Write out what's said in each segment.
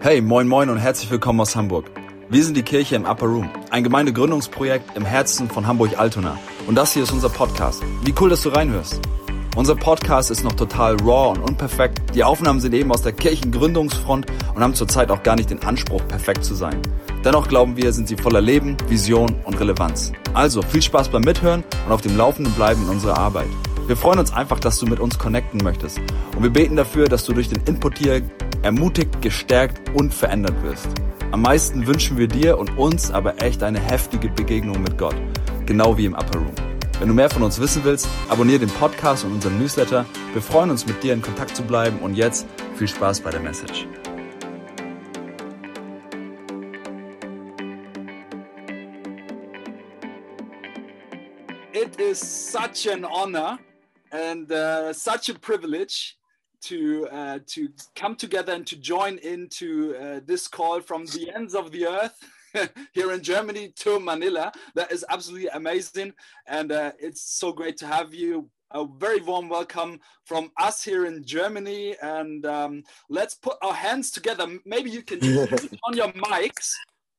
Hey, moin moin und herzlich willkommen aus Hamburg. Wir sind die Kirche im Upper Room, ein Gemeindegründungsprojekt im Herzen von Hamburg-Altona. Und das hier ist unser Podcast. Wie cool, dass du reinhörst. Unser Podcast ist noch total raw und unperfekt. Die Aufnahmen sind eben aus der Kirchengründungsfront und haben zurzeit auch gar nicht den Anspruch, perfekt zu sein. Dennoch glauben wir, sind sie voller Leben, Vision und Relevanz. Also viel Spaß beim Mithören und auf dem Laufenden bleiben in unserer Arbeit. Wir freuen uns einfach, dass du mit uns connecten möchtest. Und wir beten dafür, dass du durch den Input hier ermutigt, gestärkt und verändert wirst. Am meisten wünschen wir dir und uns aber echt eine heftige Begegnung mit Gott, genau wie im Upper Room. Wenn du mehr von uns wissen willst, abonniere den Podcast und unseren Newsletter. Wir freuen uns, mit dir in Kontakt zu bleiben und jetzt viel Spaß bei der Message. It is such an honor and uh, such a privilege to uh, to come together and to join into uh, this call from the ends of the earth here in Germany to Manila. That is absolutely amazing, and uh, it's so great to have you. A very warm welcome from us here in Germany, and um, let's put our hands together. Maybe you can on your mics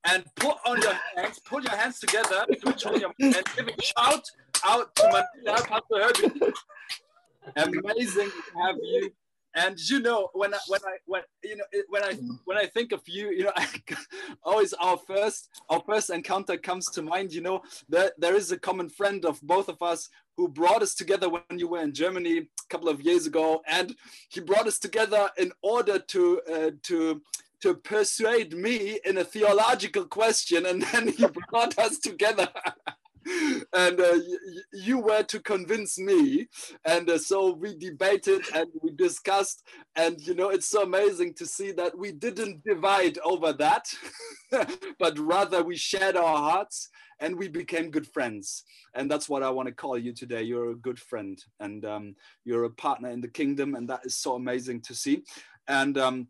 and put on your hands, put your hands together, your and give a shout out to Manila, Pastor Herbie. Amazing to have you and you know when I, when I when you know when I when I think of you you know I, always our first our first encounter comes to mind you know there there is a common friend of both of us who brought us together when you were in Germany a couple of years ago. And he brought us together in order to uh, to to persuade me in a theological question. And then he brought us together and uh, you were to convince me. And uh, so we debated and we discussed. And you know it's so amazing to see that we didn't divide over that but rather we shared our hearts and we became good friends. And that's what i want to call you today. You're a good friend and um, you're a partner in the kingdom and that is so amazing to see. And um,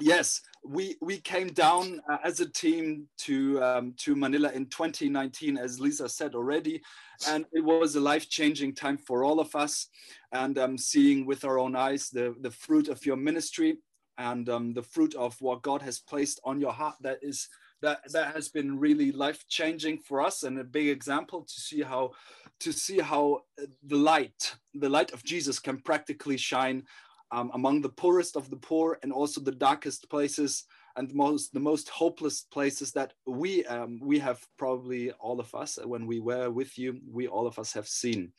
yes we we came down uh, as a team to um, to Manila in 2019, as Lisa said already, and it was a life-changing time for all of us. And um, seeing with our own eyes the the fruit of your ministry and um, the fruit of what God has placed on your heart. That is that that has been really life-changing for us and a big example to see how to see how the light the light of Jesus can practically shine um, among the poorest of the poor and also the darkest places and most the most hopeless places that we um, we have probably all of us when we were with you we all of us have seen.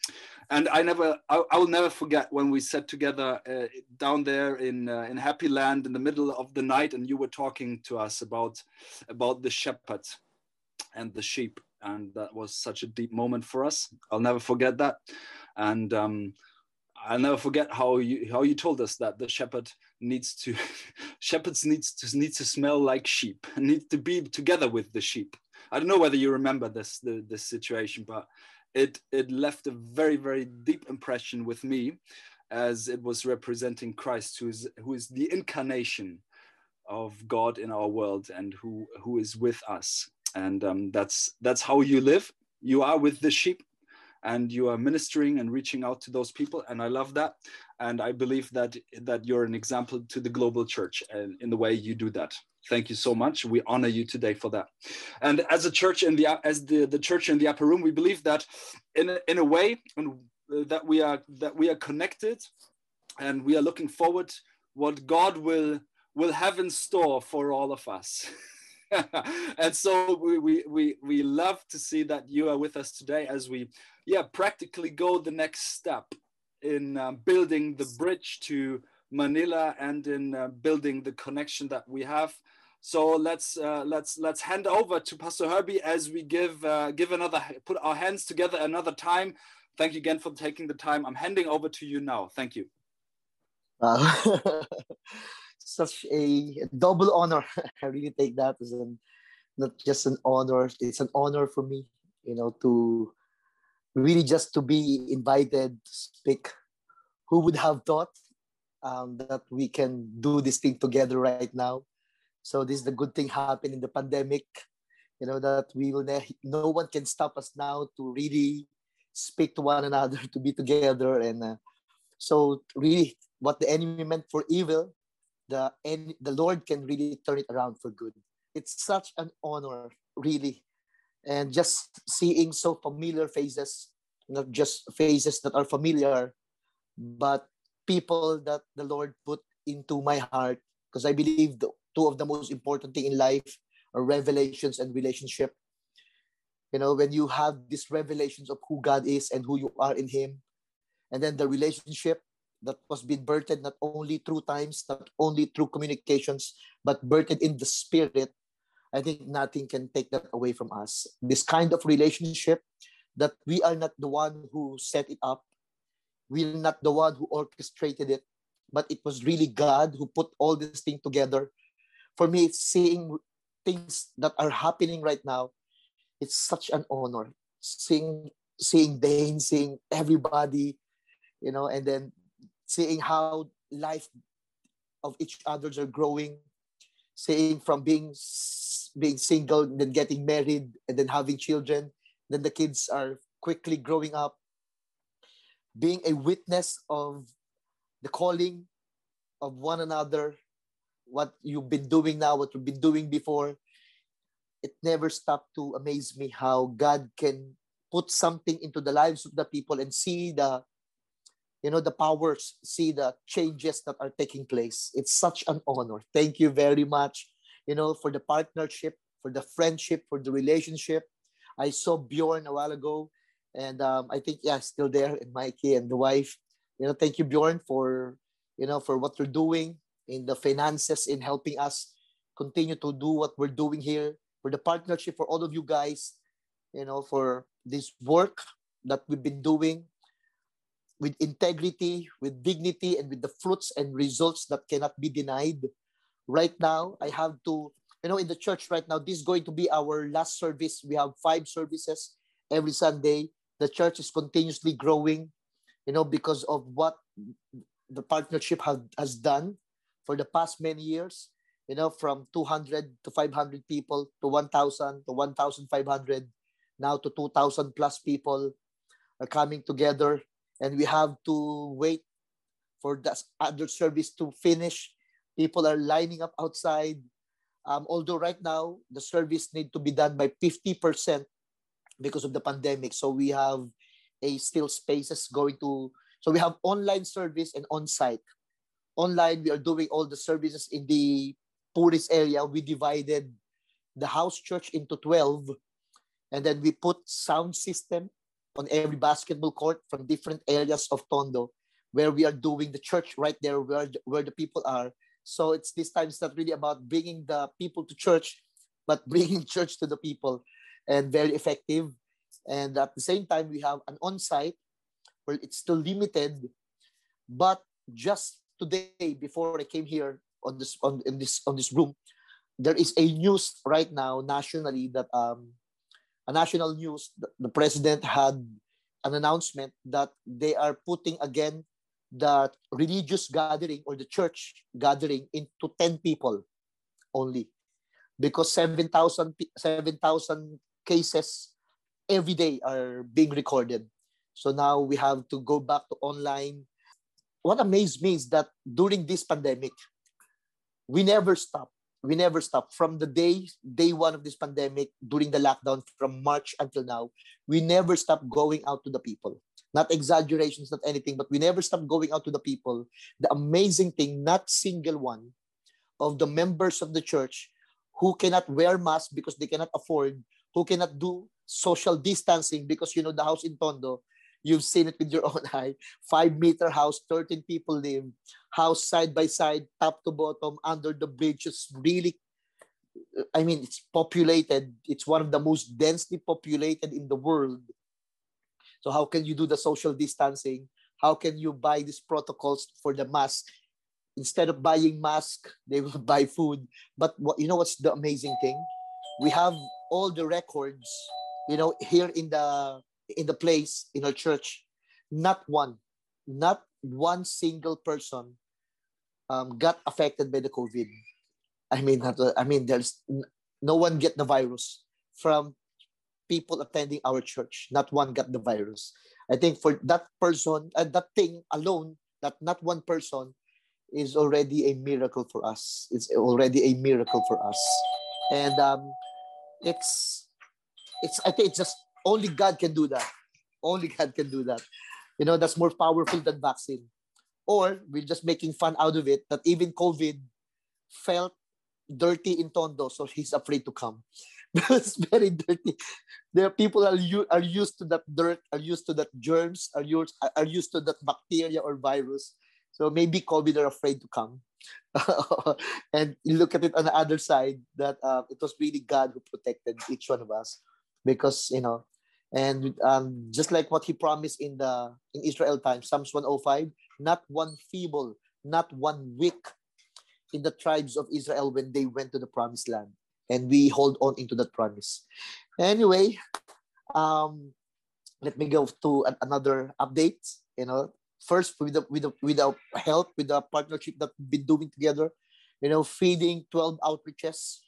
And i never i, I will never forget when we sat together uh, down there in uh, in happy land in the middle of the night and you were talking to us about about the shepherd and the sheep. And that was such a deep moment for us. I'll never forget that. And um, I'll never forget how you how you told us that the shepherd needs to shepherds needs to need to smell like sheep and need to be together with the sheep. I don't know whether you remember this the, this situation, but it it left a very very deep impression with me, as it was representing Christ, who is who is the incarnation of God in our world and who who is with us, and um, that's that's how you live. You are with the sheep and you are ministering and reaching out to those people and i love that. And i believe that that you're an example to the global church and in the way you do that. Thank you so much. We honor you today for that. And as a church in the as the the church in the upper room we believe that in a, in a way uh, that we are that we are connected and we are looking forward what god will will have in store for all of us and so we, we we love to see that you are with us today as we yeah, practically go the next step in uh, building the bridge to Manila and in uh, building the connection that we have. So let's uh, let's let's hand over to Pastor Herbie as we give uh, give another put our hands together another time. Thank you again for taking the time. I'm handing over to you now. Thank you. Such a double honor. I really take that as an, not just an honor. It's an honor for me, you know, to really just to be invited to speak. Who would have thought um, that we can do this thing together right now? So this is the good thing happened in the pandemic. You know that we will ne- no one can stop us now to really speak to one another, to be together, and uh, so really what the enemy meant for evil, the and the Lord can really turn it around for good. It's such an honor, really, and just seeing so familiar faces, not just faces that are familiar, but people that the Lord put into my heart. Because I believe the two of the most important thing in life are revelations and relationship. You know, when you have these revelations of who God is and who you are in Him, and then the relationship that was birthed not only through times, not only through communications, but birthed in the spirit, I think nothing can take that away from us. This kind of relationship that we are not the one who set it up, we're not the one who orchestrated it, but it was really God who put all this thing together. For me, seeing things that are happening right now, it's such an honor. Seeing seeing Dane, seeing everybody, you know, and then seeing how life of each others are growing, seeing from being being single, then getting married, and then having children, then the kids are quickly growing up, being a witness of the calling of one another, what you've been doing now, what you've been doing before. It never stopped to amaze me how God can put something into the lives of the people and see the you know the powers see the changes that are taking place. It's such an honor. Thank you very much you know for the partnership for the friendship for the relationship. I saw bjorn a while ago and um, i think yeah still there and mikey and the wife. You know thank you bjorn for you know for what you're doing in the finances in helping us continue to do what we're doing here for the partnership for all of you guys you know for this work that we've been doing with integrity, with dignity, and with the fruits and results that cannot be denied. Right now, I have to, you know, in the church right now, this is going to be our last service. We have five services every Sunday. The church is continuously growing, you know, because of what the partnership has, has done for the past many years, you know, from 200 to 500 people to 1,000 to 1,500, now to 2,000 plus people are coming together and we have to wait for the other service to finish. People are lining up outside. Um, although right now the service need to be done by 50% because of the pandemic. So we have a still spaces going to, so we have online service and on-site. Online, we are doing all the services in the poorest area. We divided the house church into 12 and then we put sound system on every basketball court from different areas of Tondo where we are doing the church right there where, where the people are. So it's this time it's not really about bringing the people to church, but bringing church to the people and very effective. And at the same time, we have an on-site where it's still limited, but just today before I came here on this on in this on this room, there is a news right now nationally that um a national news, the, president had an announcement that they are putting again that religious gathering or the church gathering into 10 people only because 7,000 7, cases every day are being recorded. So now we have to go back to online. What amazed me is that during this pandemic, we never stop we never stopped from the day day one of this pandemic during the lockdown from march until now we never stopped going out to the people. Not exaggerations not anything but we never stopped going out to the people. The amazing thing not single one of the members of the church who cannot wear masks because they cannot afford who cannot do social distancing because you know the house in tondo You've seen it with your own eye. Five meter house, 13 people live, house side by side, top to bottom, under the bridge. It's really, I mean, it's populated. It's one of the most densely populated in the world. So how can you do the social distancing? How can you buy these protocols for the mask? Instead of buying mask, they will buy food. But what you know what's the amazing thing? We have all the records, you know, here in the in the place in our church, not one, not one single person um, got affected by the COVID. I mean, I mean, there's no one get the virus from people attending our church. Not one got the virus. I think for that person, uh, that thing alone, that not one person, is already a miracle for us. It's already a miracle for us. And um, it's, it's, I think it's just only God can do that. Only God can do that. You know, that's more powerful than vaccine. Or we're just making fun out of it that even COVID felt dirty in Tondo, so he's afraid to come. it's very dirty. There people are, are used to that dirt, are used to that germs, are used, are used to that bacteria or virus. So maybe COVID are afraid to come. and you look at it on the other side that uh, it was really God who protected each one of us because you know and um, just like what he promised in the in Israel times Psalms 105 not one feeble not one weak in the tribes of Israel when they went to the promised land. And we hold on into that promise. Anyway um let me go to another update you know. First with the with the with the help with the partnership that we've been doing together you know feeding 12 outreaches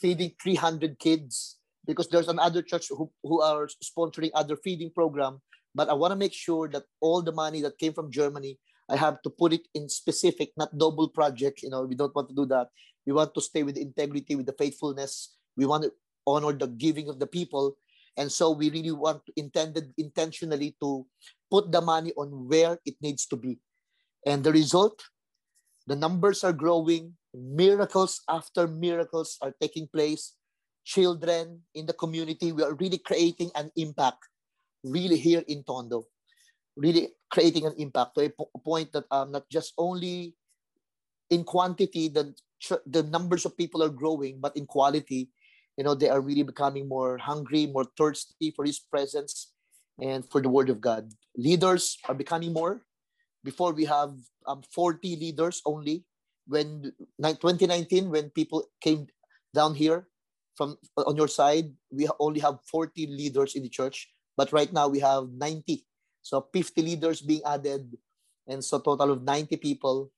feeding 300 kids because there's another church who, who are sponsoring other feeding program but i want to make sure that all the money that came from germany i have to put it in specific not double project you know we don't want to do that we want to stay with integrity with the faithfulness we want to honor the giving of the people and so we really want to intended intentionally to put the money on where it needs to be. And the result, the numbers are growing, miracles after miracles are taking place. Children in the community, we are really creating an impact, really here in Tondo, really creating an impact to a, po- point that um, not just only in quantity, the, the numbers of people are growing, but in quality, you know, they are really becoming more hungry, more thirsty for His presence and for the Word of God. Leaders are becoming more. Before we have um, 40 leaders only. When 2019, when people came down here from on your side, we only have 40 leaders in the church. But right now we have 90. So 50 leaders being added, and so total of 90 people.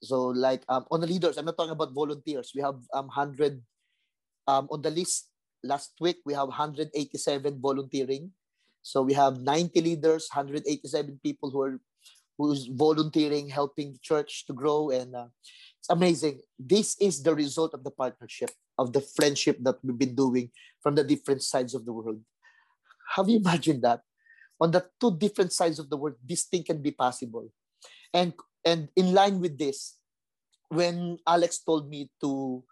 So like um, on the leaders, I'm not talking about volunteers. We have um, 100 um, on the list. Last week we have 187 volunteering so we have 90 leaders, 187 people who are who's volunteering, helping the church to grow, and uh, it's amazing. This is the result of the partnership, of the friendship that we've been doing from the different sides of the world. Have you imagined that? On the two different sides of the world, this thing can be possible. And and in line with this, when Alex told me to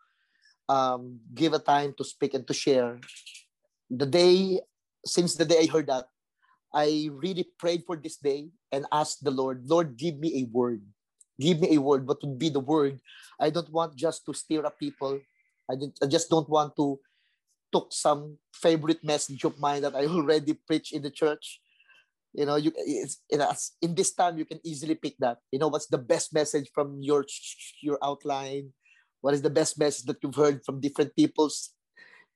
um, give a time to speak and to share, the day since the day I heard that, I really prayed for this day and asked the Lord, Lord, give me a word. Give me a word. What would be the word? I don't want just to stir up people. I, I just don't want to took some favorite message of mine that I already preach in the church. You know, you it's, it's, in this time you can easily pick that. You know, what's the best message from your your outline? What is the best message that you've heard from different people's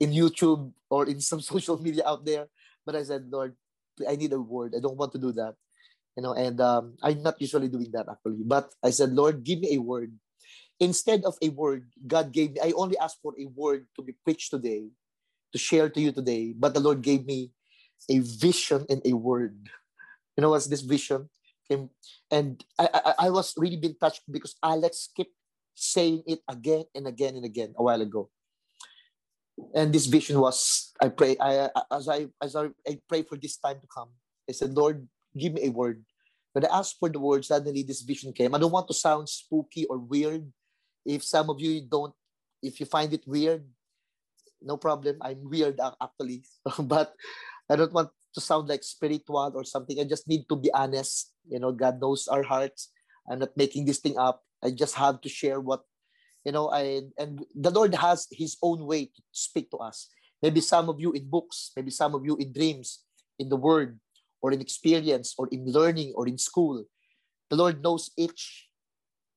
in YouTube or in some social media out there? But I said, Lord, I need a word. I don't want to do that. You know, and um, I'm not usually doing that actually. But I said, Lord, give me a word. Instead of a word, God gave me, I only asked for a word to be preached today, to share to you today. But the Lord gave me a vision and a word. You know what's this vision? came, And I, I, I was really been touched because Alex kept saying it again and again and again a while ago and this vision was i pray i as i as i, I pray for this time to come i said lord give me a word. When i asked for the word suddenly this vision came. I don't want to sound spooky or weird. If some of you don't if you find it weird no problem. I'm weird actually. But i don't want to sound like spiritual or something. I just need to be honest. You know god knows our hearts. I'm not making this thing up. I just have to share what you know I, and the lord has his own way to speak to us. Maybe some of you in books maybe some of you in dreams in the word or in experience or in learning or in school the lord knows each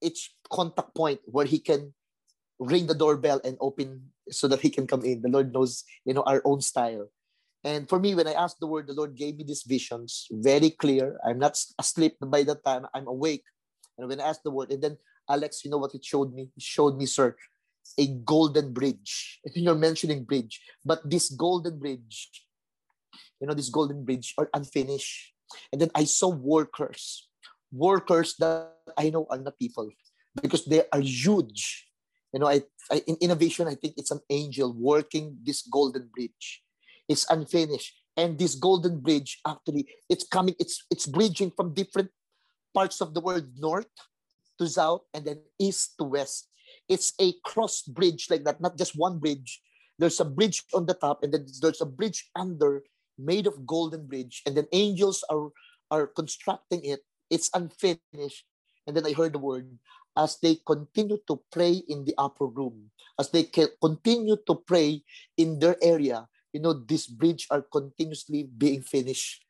each contact point where he can ring the doorbell and open so that he can come in. The lord knows you know our own style. And for me when i asked the word the lord gave me these visions very clear. I'm not asleep by that time. I'm awake. And when i asked the word and then Alex, you know what it showed me? It showed me, sir, a golden bridge. I think you're mentioning bridge, but this golden bridge, you know, this golden bridge are unfinished. And then I saw workers, workers that I know are not people. because they are huge. You know, I, I in innovation, I think it's an angel working this golden bridge. It's unfinished. And this golden bridge actually it's coming, it's it's bridging from different parts of the world, north to south, and then east to west. It's a cross bridge like that, not just one bridge. There's a bridge on the top, and then there's a bridge under made of golden bridge, and then angels are are constructing it. It's unfinished. And then I heard the word as they continue to pray in the upper room, as they continue to pray in their area, you know, this bridge are continuously being finished.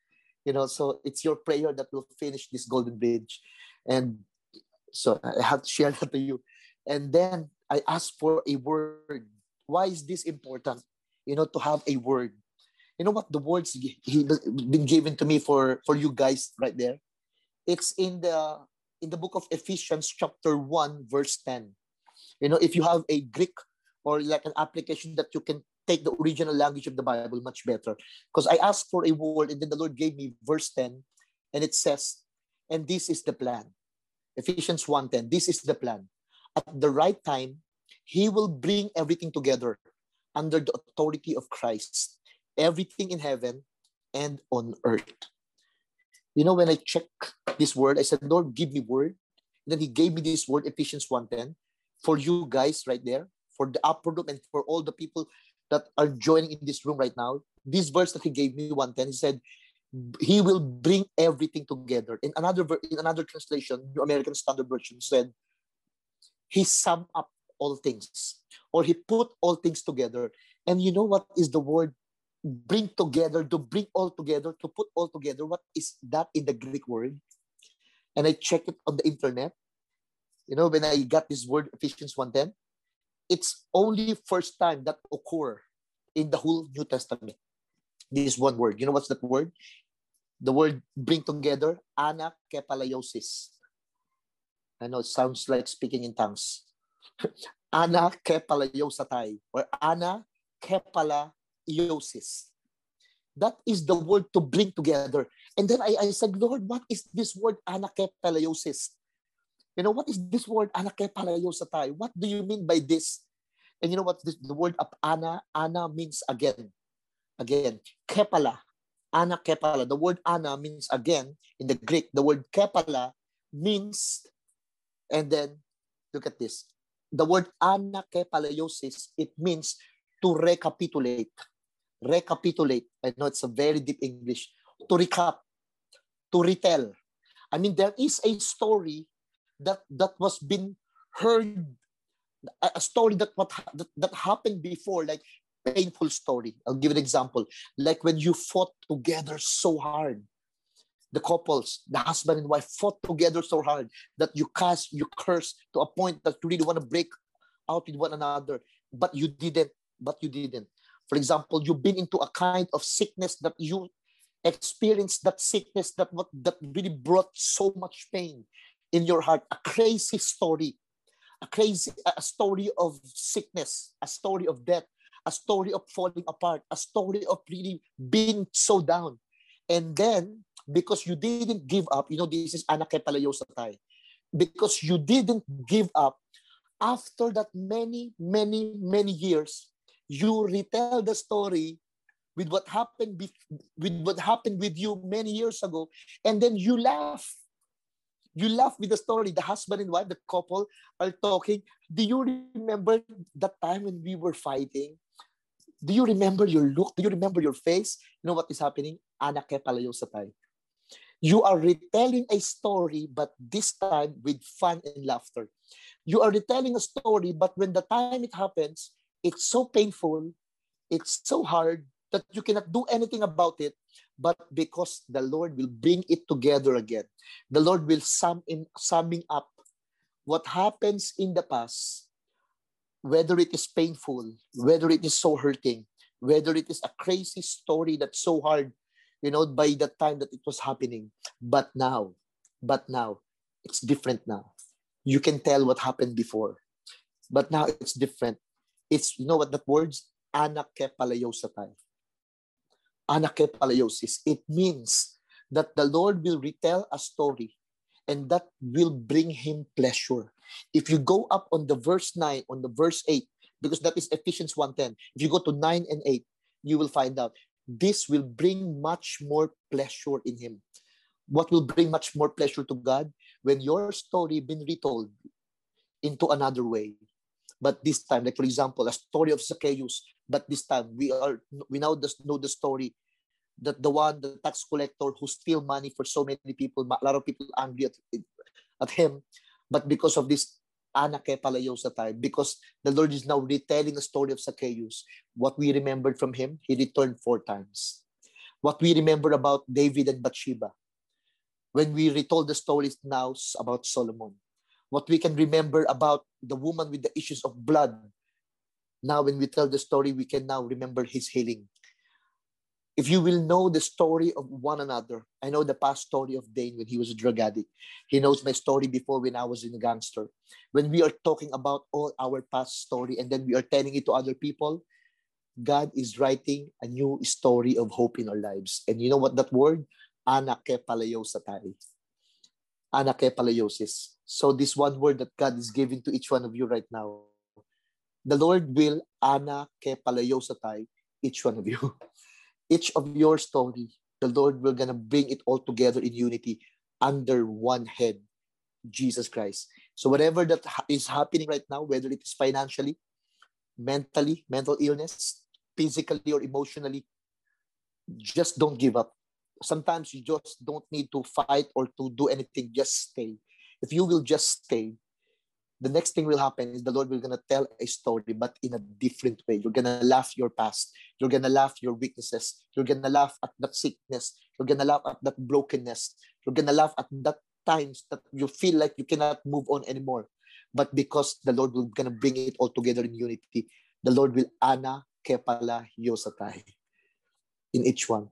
You know, so it's your prayer that will finish this golden bridge. And so I have to share that to you. And then I asked for a word. Why is this important? You know, to have a word. You know what the words he been given to me for for you guys right there. It's in the in the book of Ephesians chapter 1 verse 10. You know, if you have a Greek or like an application that you can take the original language of the Bible much better. Because I asked for a word and then the Lord gave me verse 10 and it says, and this is the plan. Ephesians 1:10. This is the plan. At the right time, he will bring everything together under the authority of Christ everything in heaven and on earth. You know, when I check this word, I said, Lord, give me word. And then he gave me this word, Ephesians 1.10, for you guys right there, for the upper room and for all the people that are joining in this room right now. This verse that he gave me, 110, he said, he will bring everything together. In another in another translation, New American Standard Version said, he sum up all things, or he put all things together. And you know what is the word bring together, to bring all together, to put all together. What is that in the Greek word? And I checked it on the internet. You know, when I got this word, Ephesians 1.10, it's only first time that occur in the whole New Testament. This one word. You know what's that word? The word bring together, anakepalaiosis. I know it sounds like speaking in tongues. Ana anakepalaiosatai or anakepala iosis. That is the word to bring together. And then I, I said, Lord, what is this word anakepalaiosis? You know, what is this word anakepalaiosatai? What do you mean by this? And you know what this, the word of ana, ana means again. Again, kepala, ana kepala. The word ana means again in the Greek. The word kepala means, and then look at this. The word anakepalaiosis, it means to recapitulate recapitulate. I know it's a very deep English. To recap, to retell. I mean, there is a story that that was been heard, a story that what that, that happened before, like painful story. I'll give an example. Like when you fought together so hard, the couples, the husband and wife fought together so hard that you cast, you curse to a point that you really want to break out with one another, but you didn't. But you didn't. For example, you've been into a kind of sickness that you experienced that sickness that what that really brought so much pain in your heart. A crazy story, a crazy a story of sickness, a story of death, a story of falling apart, a story of really being so down. And then because you didn't give up, you know, this is anakepalayosatai. Because you didn't give up, after that many, many, many years, you retell the story with what happened be- with what happened with you many years ago and then you laugh. You laugh with the story. The husband and wife the couple are talking. Do you remember that time when we were fighting? Do you remember your look? Do you remember your face? You know what is happening? Anake palayosatay you are retelling a story but this time with fun and laughter. You are retelling a story but when the time it happens it's so painful, it's so hard that you cannot do anything about it, but because the Lord will bring it together again. The Lord will sum in summing up what happens in the past, whether it is painful, whether it is so hurting, whether it is a crazy story that's so hard, you know, by the time that it was happening. But now, but now, it's different now. You can tell what happened before. But now it's different. It's, you know what that word's? Anakepalayosatai. Anakepalayosis. It means that the Lord will retell a story and that will bring him pleasure. If you go up on the verse 9, on the verse 8, because that is Ephesians 1.10, if you go to 9 and 8, you will find out this will bring much more pleasure in him. What will bring much more pleasure to God? When your story been retold into another way. But this time, like for example, a story of Zacchaeus, but this time we are we now just know the story that the one, the tax collector who steal money for so many people, a lot of people angry at, at him. But because of this anake palayo sa time, because the Lord is now retelling the story of Zacchaeus, what we remembered from him, he returned four times. What we remember about David and Bathsheba, when we retold the stories now about Solomon, what we can remember about the woman with the issues of blood, now when we tell the story, we can now remember his healing if you will know the story of one another, I know the past story of Dane when he was a drug addict. He knows my story before when I was in a gangster. When we are talking about all our past story and then we are telling it to other people, God is writing a new story of hope in our lives. And you know what that word? Anakepalayosatai. Anakepalayosis. So this one word that God is giving to each one of you right now. The Lord will anakepalayosatai each one of you. each of your story, the Lord will gonna bring it all together in unity under one head, Jesus Christ. So whatever that is happening right now, whether it is financially, mentally, mental illness, physically or emotionally, just don't give up. Sometimes you just don't need to fight or to do anything. Just stay. If you will just stay, the next thing will happen is the Lord will gonna tell a story, but in a different way. You're gonna laugh your past. You're gonna laugh your weaknesses. You're gonna laugh at that sickness. You're gonna laugh at that brokenness. You're gonna laugh at that times that you feel like you cannot move on anymore. But because the Lord will gonna bring it all together in unity, the Lord will ana kepala yosatai in each one.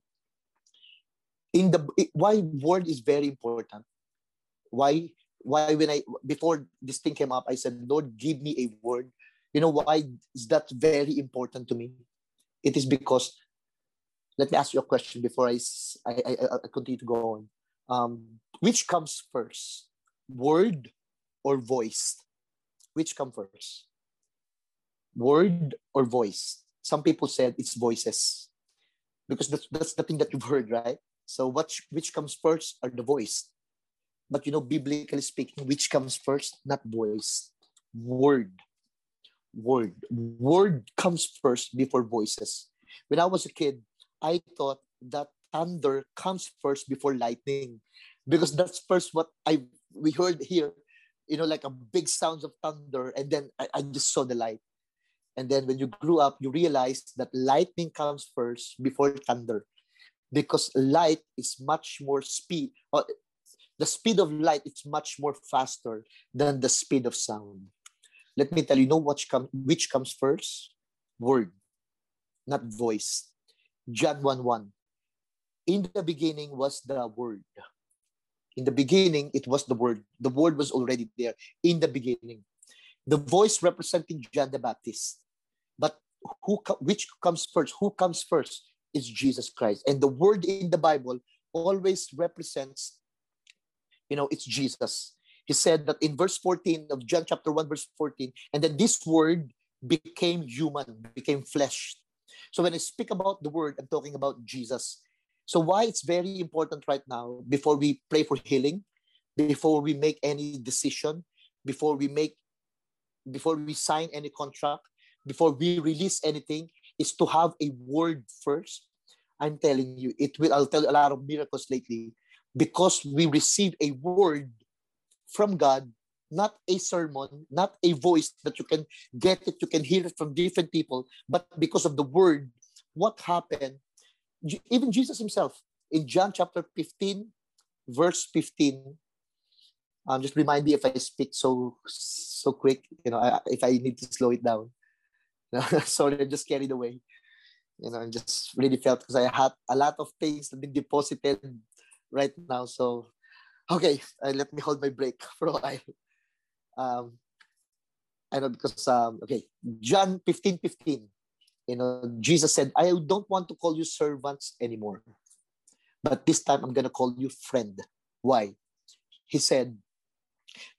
In the why word is very important. Why why when I before this thing came up, I said, Lord, give me a word. You know why is that very important to me? It is because let me ask you a question before I, I, I, I continue to go on. Um, which comes first, word or voice? Which comes first? Word or voice? Some people said it's voices because that's, that's the thing that you've heard, right? So what, which comes first are the voice. But you know, biblically speaking, which comes first? Not voice, word. Word. Word comes first before voices. When I was a kid, I thought that thunder comes first before lightning because that's first what I we heard here, you know, like a big sounds of thunder, and then I, I just saw the light. And then when you grew up, you realized that lightning comes first before thunder because light is much more speed or the speed of light is much more faster than the speed of sound. Let me tell you, know what come, which comes first? Word, not voice. John 1 1. In the beginning was the Word. In the beginning, it was the Word. The Word was already there in the beginning. The voice representing John the Baptist. But who which comes first? Who comes first is Jesus Christ. And the Word in the Bible always represents you know, it's Jesus. He said that in verse 14 of John chapter 1, verse 14, and then this word became human, became flesh. So when I speak about the word, I'm talking about Jesus. So why it's very important right now, before we pray for healing, before we make any decision, before we make, before we sign any contract, before we release anything, is to have a word first. I'm telling you, it will. I'll tell you a lot of miracles lately because we receive a word from God, not a sermon, not a voice that you can get it, you can hear it from different people, but because of the word, what happened? Even Jesus himself in John chapter 15, verse 15. Um, just remind me if I speak so so quick, you know, I, if I need to slow it down. Sorry, I just carried away. You know, I just really felt because I had a lot of things that been deposited right now. So, okay, uh, let me hold my break for a while. Um, I know because, um, okay, John 15 15, you know, Jesus said, I don't want to call you servants anymore, but this time I'm going to call you friend. Why? he said,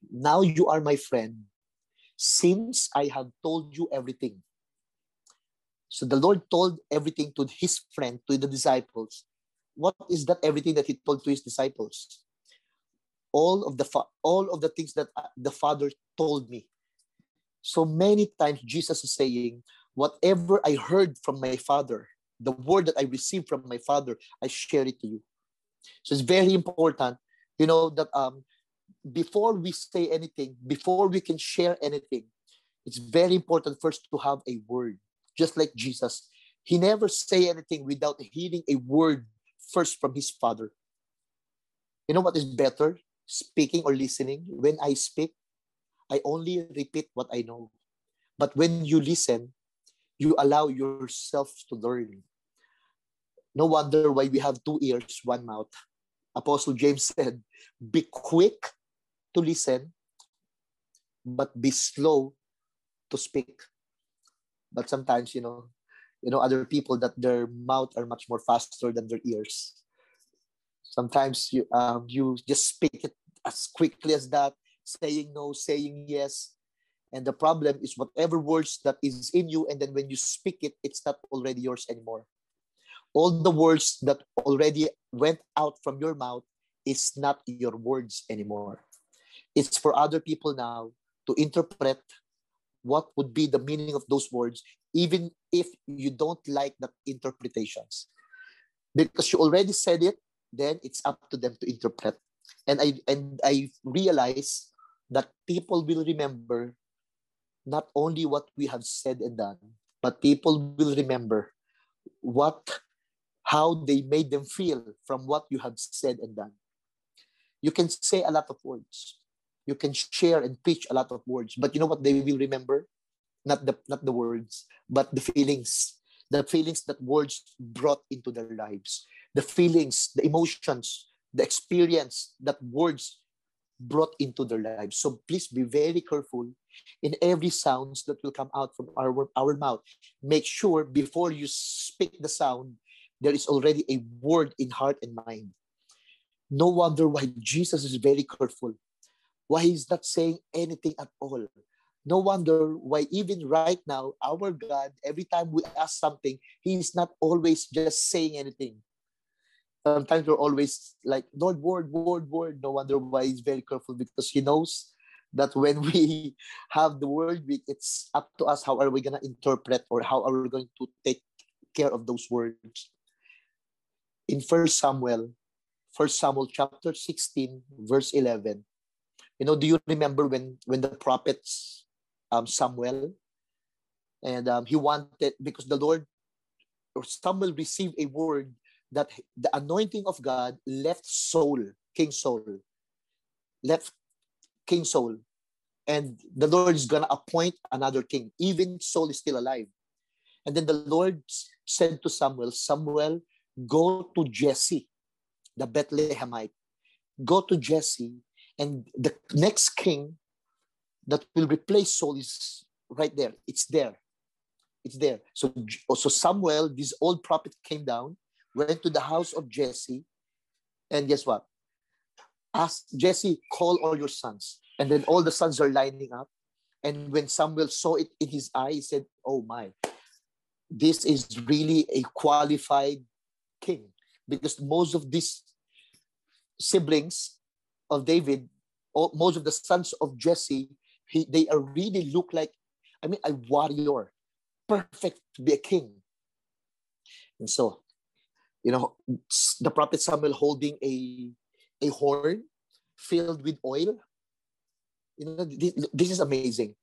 Now you are my friend, since I have told you everything. So the Lord told everything to his friend, to the disciples. What is that everything that he told to his disciples? All of the all of the things that uh, the Father told me. So many times Jesus is saying, whatever I heard from my Father, the word that I received from my Father, I share it to you. So it's very important, you know, that um, before we say anything, before we can share anything, it's very important first to have a word. Just like Jesus, he never say anything without hearing a word first from his Father. You know what is better, speaking or listening? When I speak, I only repeat what I know. But when you listen, you allow yourself to learn. No wonder why we have two ears, one mouth. Apostle James said, Be quick to listen, but be slow to speak. But sometimes, you know, you know, other people that their mouth are much more faster than their ears. Sometimes you um, you just speak it as quickly as that, saying no, saying yes. And the problem is whatever words that is in you, and then when you speak it, it's not already yours anymore all the words that already went out from your mouth is not your words anymore. It's for other people now to interpret what would be the meaning of those words, even if you don't like the interpretations. Because you already said it, then it's up to them to interpret. And I and I realize that people will remember not only what we have said and done, but people will remember what how they made them feel from what you have said and done. You can say a lot of words. You can share and preach a lot of words, but you know what they will remember? Not the not the words, but the feelings. The feelings that words brought into their lives. The feelings, the emotions, the experience that words brought into their lives. So please be very careful in every sounds that will come out from our, our mouth. Make sure before you speak the sound, there is already a word in heart and mind. No wonder why Jesus is very careful. Why he's not saying anything at all. No wonder why even right now, our God, every time we ask something, he is not always just saying anything. Sometimes we're always like, Lord, word, word, word. No wonder why he's very careful because he knows that when we have the word, it's up to us how are we going to interpret or how are we going to take care of those words in First Samuel, First Samuel chapter 16, verse 11. You know, do you remember when when the prophets um, Samuel and um, he wanted because the Lord or Samuel received a word that the anointing of God left Saul, King Saul, left King Saul, and the Lord is gonna appoint another king. Even Saul is still alive. And then the Lord said to Samuel, Samuel, go to Jesse, the Bethlehemite. Go to Jesse, and the next king that will replace Saul is right there. It's there. It's there. So, oh, so Samuel, this old prophet, came down, went to the house of Jesse, and guess what? Ask Jesse, call all your sons. And then all the sons are lining up. And when Samuel saw it in his eye, he said, Oh my, this is really a qualified king because most of these siblings of David, most of the sons of Jesse, he, they are really look like, I mean, a warrior, perfect to be a king. And so, you know, the prophet Samuel holding a, a horn filled with oil. You know, this, this is amazing.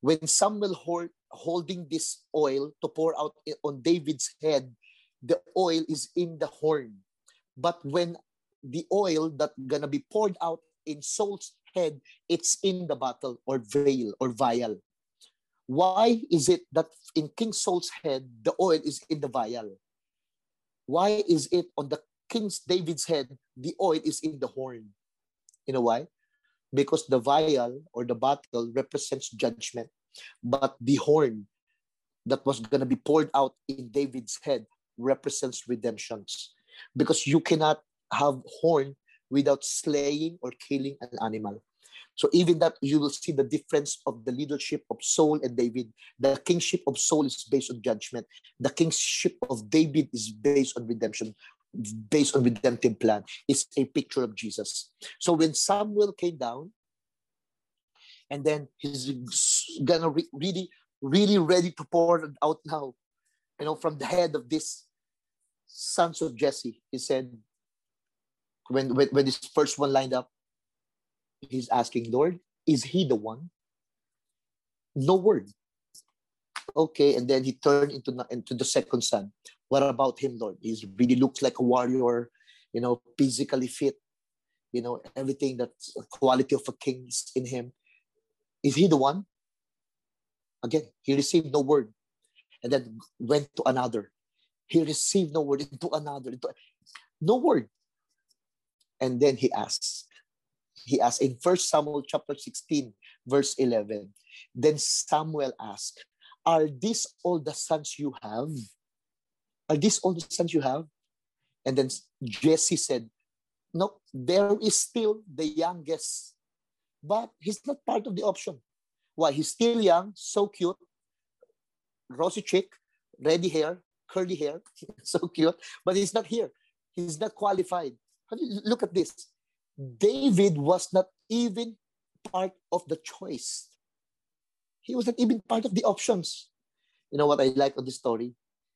When Samuel hold, holding this oil to pour out eh, on David's head, the oil is in the horn. But when the oil that gonna be poured out in Saul's head, it's in the bottle or veil or vial. Why is it that in King Saul's head, the oil is in the vial? Why is it on the King David's head, the oil is in the horn? You know why? Because the vial or the bottle represents judgment, but the horn that was going to be poured out in David's head represents redemptions because you cannot have horn without slaying or killing an animal. So even that you will see the difference of the leadership of Saul and David. The kingship of Saul is based on judgment. The kingship of David is based on redemption, based on redemptive plan. It's a picture of Jesus. So when Samuel came down, and then he's gonna re- really, really ready to pour it out now, you know, from the head of this sons of Jesse. He said, when when, when this first one lined up, he's asking, Lord, is he the one? No word. Okay, and then he turned into, into the second son. What about him, Lord? He really looks like a warrior, you know, physically fit, you know, everything that's a quality of a king is in him. Is he the one? Again, he received no word and then went to another. He received no word into another. Into, no word. And then he asks, he asked in First Samuel chapter 16, verse 11. Then Samuel asked, Are these all the sons you have? Are these all the sons you have? And then Jesse said, No, there is still the youngest, but he's not part of the option. Why? He's still young, so cute, rosy cheek, ready hair, curly hair, so cute, but he's not here. He's not qualified. Look at this. David was not even part of the choice. He was not even part of the options. You know what I like of this story?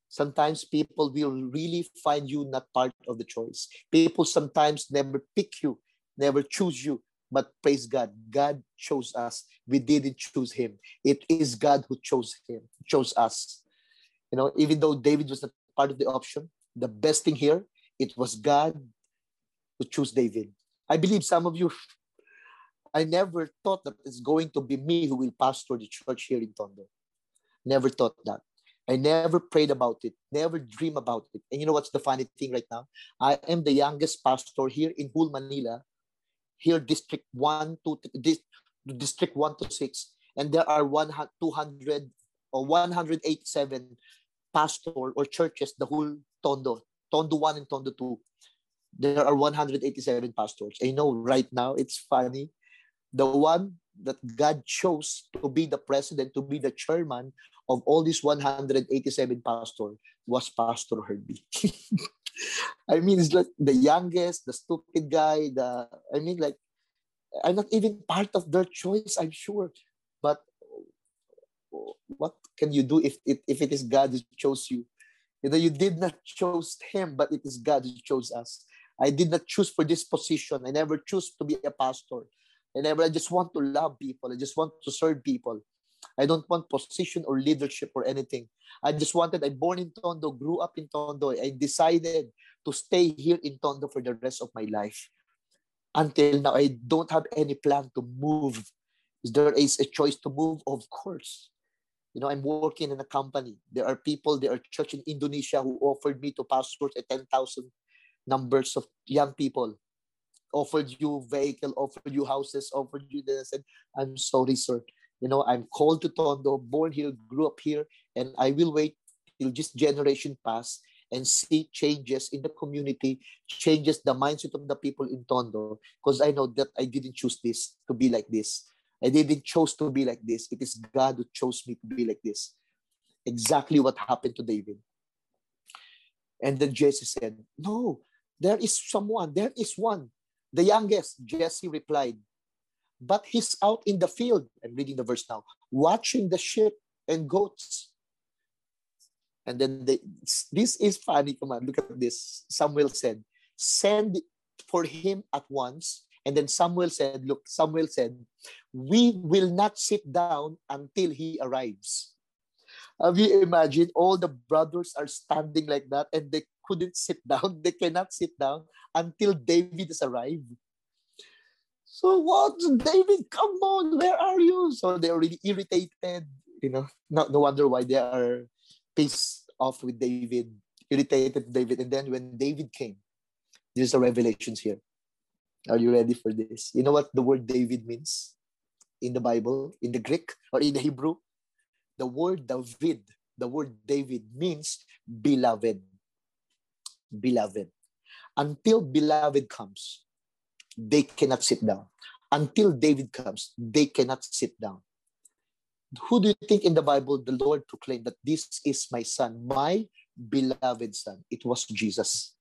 Sometimes people will really find you not part of the choice. People sometimes never pick you, never choose you, but praise God. God chose us. We didn't choose him. It is God who chose him, chose us. You know, even though David was not part of the option, the best thing here, it was God who chose David. I believe some of you, I never thought that it's going to be me who will pastor the church here in Tondo. Never thought that. I never prayed about it, never dream about it. And you know what's the funny thing right now? I am the youngest pastor here in Hul, Manila, here district 1 to district 1 to 6 and there are 100 200 or 187 pastor or churches the whole Tondo Tondo 1 and Tondo 2 there are 187 pastors. I know right now it's funny. The one that God chose to be the president, to be the chairman of all these 187 pastors was Pastor Herbie. I mean, it's like the youngest, the stupid guy, the I mean, like I'm not even part of their choice, I'm sure. But what can you do if it if it is God who chose you? You know, you did not choose him, but it is God who chose us. I did not choose for this position. I never choose to be a pastor. I never, I just want to love people. I just want to serve people. I don't want position or leadership or anything. I just wanted, I'm born in Tondo, grew up in Tondo. I decided to stay here in Tondo for the rest of my life. Until now, I don't have any plan to move. Is there is a choice to move? Of course. You know, I'm working in a company. There are people, there are church in Indonesia who offered me to pastor a 10,000 numbers of young people. Offered you vehicle offered you houses offered you this and i'm sorry sir you know i'm called to tondo born here grew up here and i will wait till this generation pass and see changes in the community changes the mindset of the people in tondo because i know that i didn't choose this to be like this. I didn't choose to be like this. It is god who chose me to be like this. Exactly what happened to david. And then jesse said no there is someone, there is one. The youngest, Jesse replied, but he's out in the field. I'm reading the verse now, watching the sheep and goats. And then they, this is funny. Come on, look at this. Samuel said, send for him at once. And then Samuel said, look, Samuel said, we will not sit down until he arrives. Have you imagined all the brothers are standing like that and they couldn't sit down. They cannot sit down until David has arrived. So what, David? Come on, where are you? So they're really irritated. You know, no, no wonder why they are pissed off with David, irritated David. And then when David came, there's a revelations here. Are you ready for this? You know what the word David means in the Bible, in the Greek or in the Hebrew? The word David, the word David means beloved beloved. Until beloved comes, they cannot sit down. Until David comes, they cannot sit down. Who do you think in the Bible the Lord proclaimed that this is my son, my beloved son? It was Jesus.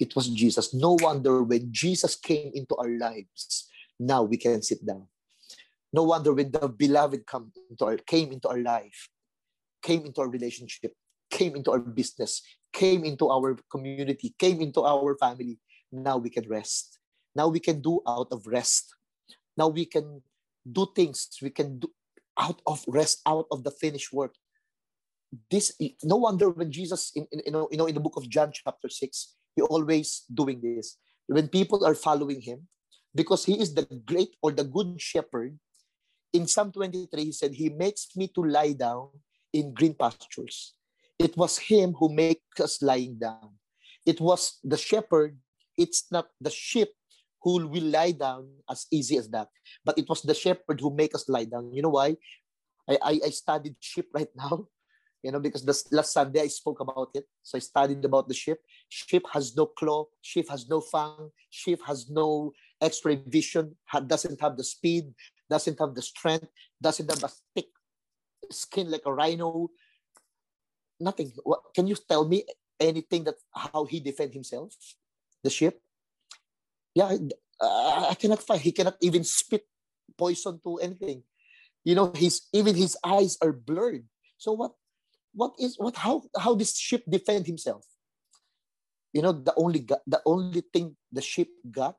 It was Jesus. No wonder when Jesus came into our lives, now we can sit down. No wonder when the beloved come into our, came into our life, came into our relationship, came into our business, came into our community, came into our family. Now we can rest. Now we can do out of rest. Now we can do things. We can do out of rest, out of the finished work. This no wonder when Jesus in, in you know you know in the book of John chapter six, he always doing this. When people are following him, because he is the great or the good shepherd. In Psalm 23, he said, He makes me to lie down in green pastures. It was him who makes us lying down. It was the shepherd. It's not the sheep who will lie down as easy as that. But it was the shepherd who make us lie down. You know why? I, I, I studied sheep right now, you know, because this last Sunday I spoke about it. So I studied about the sheep. Sheep has no claw, sheep has no fang, sheep has no x-ray vision, doesn't have the speed, doesn't have the strength, doesn't have a thick skin like a rhino. Nothing. Can you tell me anything that how he defend himself? The ship? Yeah, I cannot find. He cannot even spit poison to anything. You know, his even his eyes are blurred. So what? What is what? How how this ship defend himself? You know, the only the only thing the ship got,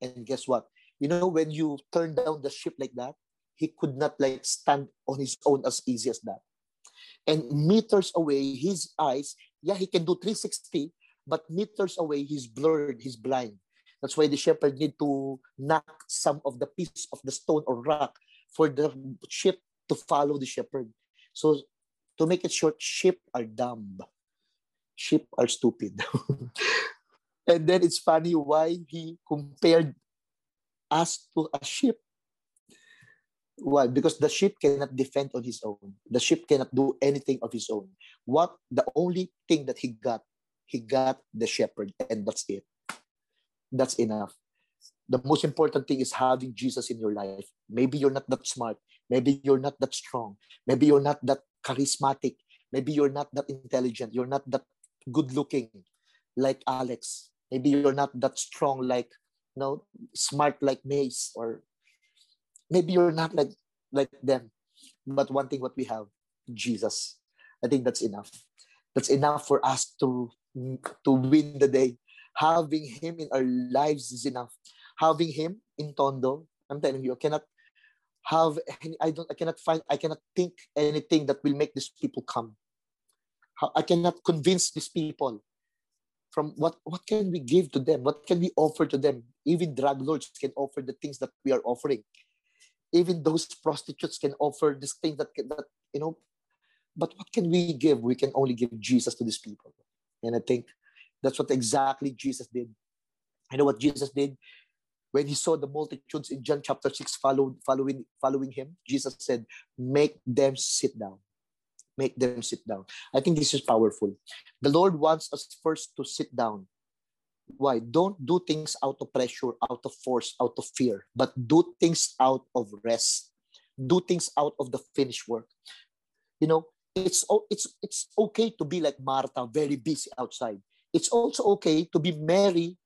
and guess what? You know, when you turn down the ship like that, he could not like stand on his own as easy as that. And meters away, his eyes, yeah, he can do 360, but meters away, he's blurred, he's blind. That's why the shepherd need to knock some of the piece of the stone or rock for the sheep to follow the shepherd. So to make it short, sheep are dumb. Sheep are stupid. and then it's funny why he compared us to a sheep why? Because the sheep cannot defend on his own. The sheep cannot do anything of his own. What the only thing that he got, he got the shepherd, and that's it. That's enough. The most important thing is having Jesus in your life. Maybe you're not that smart. Maybe you're not that strong. Maybe you're not that charismatic. Maybe you're not that intelligent. You're not that good looking like Alex. Maybe you're not that strong like you know, smart like Mace or maybe you're not like like them but one thing what we have jesus. I think that's enough. That's enough for us to to win the day. Having him in our lives is enough. Having him in tondo i'm telling you i cannot have any, i don't i cannot find i cannot think anything that will make these people come. I cannot convince these people from what what can we give to them? What can we offer to them? Even drug lords can offer the things that we are offering even those prostitutes can offer this thing that, that you know but what can we give? We can only give jesus to these people. And i think that's what exactly jesus did. You know what jesus did? When he saw the multitudes in john chapter 6 followed, following following him jesus said make them sit down. Make them sit down. I think this is powerful. The lord wants us first to sit down why? Don't do things out of pressure, out of force, out of fear, but do things out of rest. Do things out of the finished work. You know, it's it's it's okay to be like Martha, very busy outside. It's also okay to be Mary,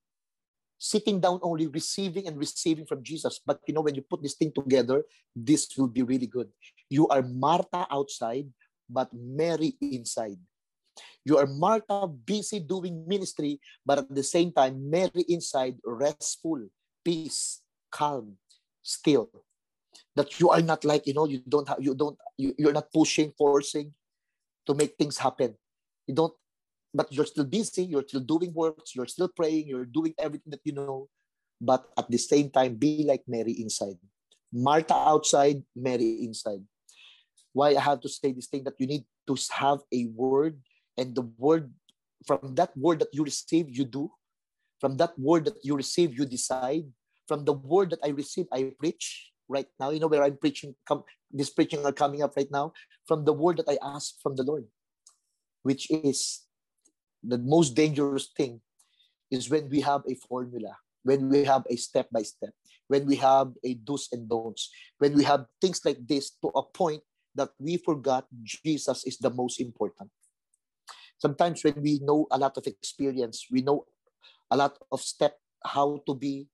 sitting down only receiving and receiving from Jesus. But you know, when you put this thing together, this will be really good. You are Martha outside, but Mary inside. You are Martha, busy doing ministry, but at the same time, Mary inside, restful, peace, calm, still. That you are not like, you know, you don't have, you don't, you, you're not pushing, forcing to make things happen. You don't, but you're still busy, you're still doing works, you're still praying, you're doing everything that you know, but at the same time, be like Mary inside. Martha outside, Mary inside. Why I have to say this thing that you need to have a word and the word from that word that you receive you do. From that word that you receive you decide. From the word that i receive i preach right now. You know where i'm preaching come this preaching are coming up right now? From the word that i ask from the lord which is the most dangerous thing is when we have a formula when we have a step by step, when we have a do's and don'ts, when we have things like this to a point that we forgot Jesus is the most important. Sometimes when we know a lot of experience, we know a lot of step how to be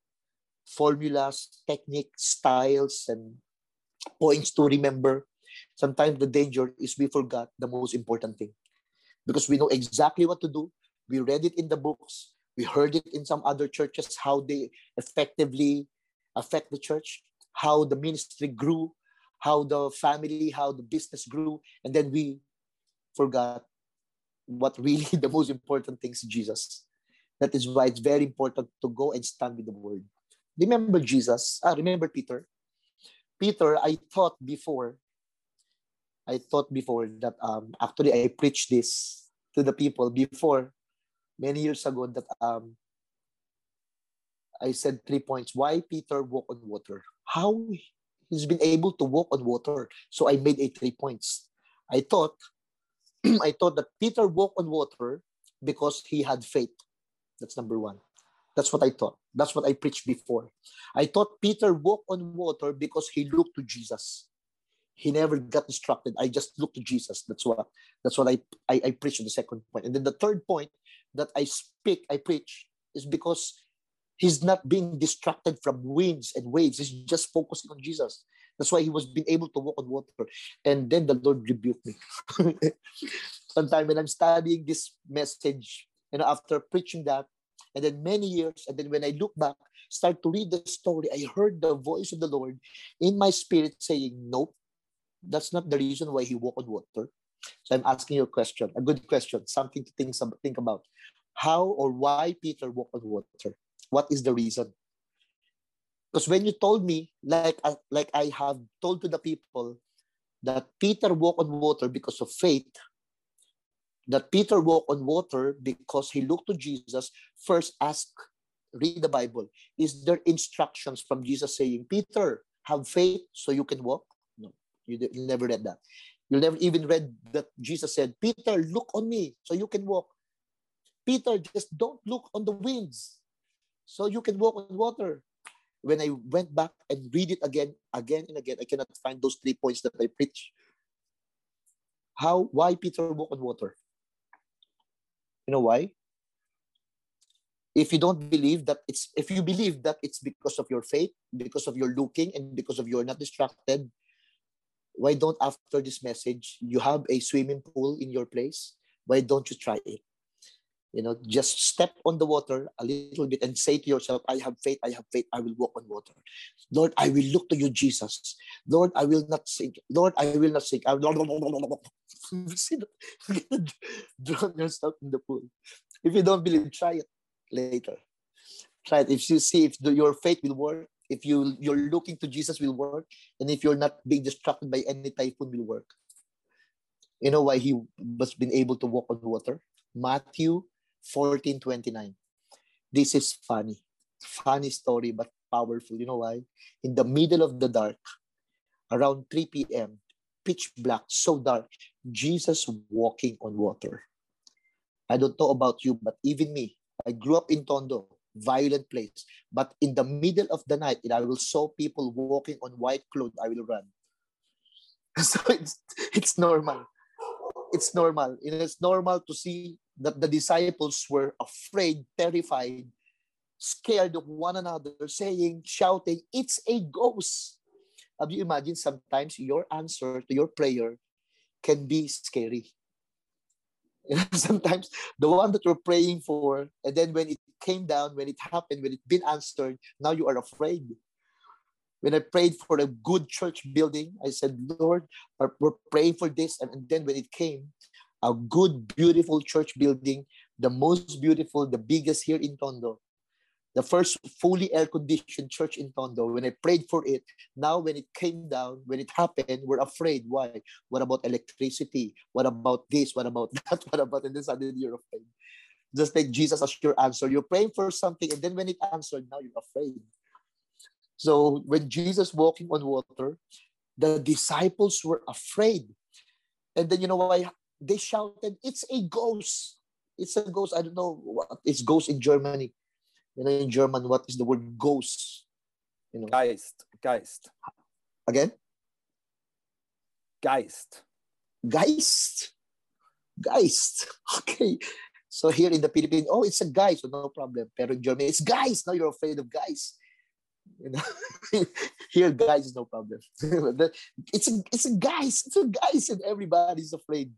formulas, techniques, styles, and points to remember. Sometimes the danger is we forgot the most important thing because we know exactly what to do. We read it in the books. We heard it in some other churches how they effectively affect the church, how the ministry grew, how the family, how the business grew, and then we forgot what really the most important thing is Jesus. That is why it's very important to go and stand with the word. Remember Jesus. Ah, remember Peter. Peter, I thought before, I thought before that um, actually I preached this to the people before many years ago that um, I said three points. Why Peter walk on water? How he's been able to walk on water. So I made a three points. I thought, I thought that Peter walked on water because he had faith. That's number one. That's what I thought. That's what I preached before. I thought Peter walked on water because he looked to Jesus. He never got distracted. I just looked to Jesus. That's what that's what I, I, I preached the second point. And then the third point that I speak, I preach, is because he's not being distracted from winds and waves. He's just focusing on Jesus. That's why he was being able to walk on water. And then the Lord rebuked me. Sometime when I'm studying this message, and after preaching that, and then many years, and then when I look back, start to read the story, I heard the voice of the Lord in my spirit saying, Nope, that's not the reason why he walked on water. So I'm asking you a question, a good question, something to think, think about. How or why Peter walked on water? What is the reason? Because when you told me, like, like I have told to the people, that Peter walked on water because of faith, that Peter walked on water because he looked to Jesus, first ask, read the Bible. Is there instructions from Jesus saying, Peter, have faith so you can walk? No, you, you never read that. You never even read that Jesus said, Peter, look on me so you can walk. Peter, just don't look on the winds so you can walk on water. When I went back and read it again, again and again, I cannot find those three points that I preach. How, why Peter walk on water? You know why? If you don't believe that it's, if you believe that it's because of your faith, because of your looking, and because of you're not distracted, why don't after this message you have a swimming pool in your place? Why don't you try it? You know, just step on the water a little bit and say to yourself, I have faith, I have faith, I will walk on water. Lord, I will look to you, Jesus. Lord, I will not sink. Lord, I will not sink. I will drown yourself in the pool. If you don't believe, try it later. Try it. If you see if the, your faith will work, if you you're looking to Jesus will work, and if you're not being distracted by any typhoon will work. You know why he was been able to walk on water? Matthew 1429. This is funny. Funny story, but powerful. You know why? In the middle of the dark, around 3 p.m., pitch black, so dark, Jesus walking on water. I don't know about you, but even me, I grew up in Tondo, violent place. But in the middle of the night, I will saw people walking on white clothes, I will run. So it's it's normal. It's normal. It's normal to see that the disciples were afraid, terrified, scared of one another, saying, shouting, It's a ghost. Have you imagined sometimes your answer to your prayer can be scary? Sometimes the one that you're praying for, and then when it came down, when it happened, when it's been answered, now you are afraid. When I prayed for a good church building, I said, Lord, we're praying for this. And then when it came, a good, beautiful church building, the most beautiful, the biggest here in Tondo. The first fully air-conditioned church in Tondo. When I prayed for it, now when it came down, when it happened, we're afraid. Why? What about electricity? What about this? What about that? What about? And then suddenly you're afraid. Just like Jesus as your answer. You're praying for something, and then when it answered, now you're afraid. So when Jesus walking on water, the disciples were afraid. And then you know why they shouted, It's a ghost. It's a ghost. I don't know what it's ghost in Germany. You know, in German, what is the word ghost? You know, Geist, Geist, again, Geist. Geist. Geist. Okay. So here in the Philippines, oh, it's a guy, so no problem. Pero in Germany, it's guys. Now you're afraid of guys. You know, here guys is no problem. it's a it's a guys, it's a guys, and everybody's afraid.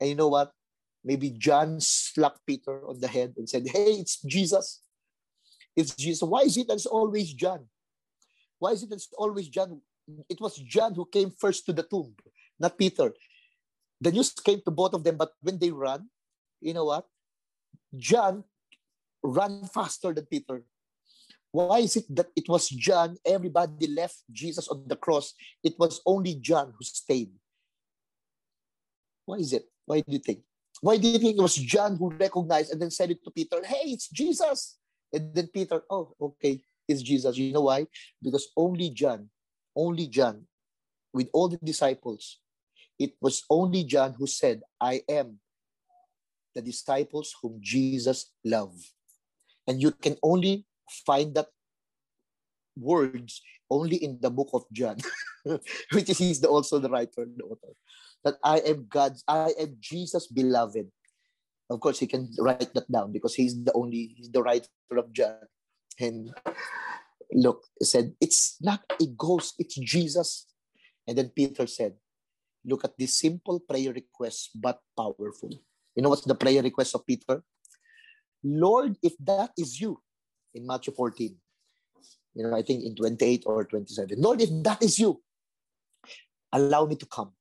And you know what? Maybe John slapped Peter on the head and said, "Hey, it's Jesus. It's Jesus. Why is it that it's always John? Why is it that it's always John? It was John who came first to the tomb, not Peter. The news came to both of them, but when they ran, you know what? John ran faster than Peter. Why is it that it was John? Everybody left Jesus on the cross. It was only John who stayed. Why is it? Why do you think? Why do you think it was John who recognized and then said it to Peter? Hey, it's Jesus. And then Peter, oh, okay, it's Jesus. You know why? Because only John, only John, with all the disciples, it was only John who said, I am the disciples whom Jesus loved. And you can only find that words only in the book of John, which is he's the, also the writer, the author. That I am God's, I am Jesus' beloved. Of course, he can write that down because he's the only, he's the writer of John. And look, he said, it's not a ghost, it's Jesus. And then Peter said, look at this simple prayer request, but powerful. You know what's the prayer request of Peter? Lord, if that is you, in Matthew 14, you know, I think in 28 or 27, Lord, if that is you, allow me to come.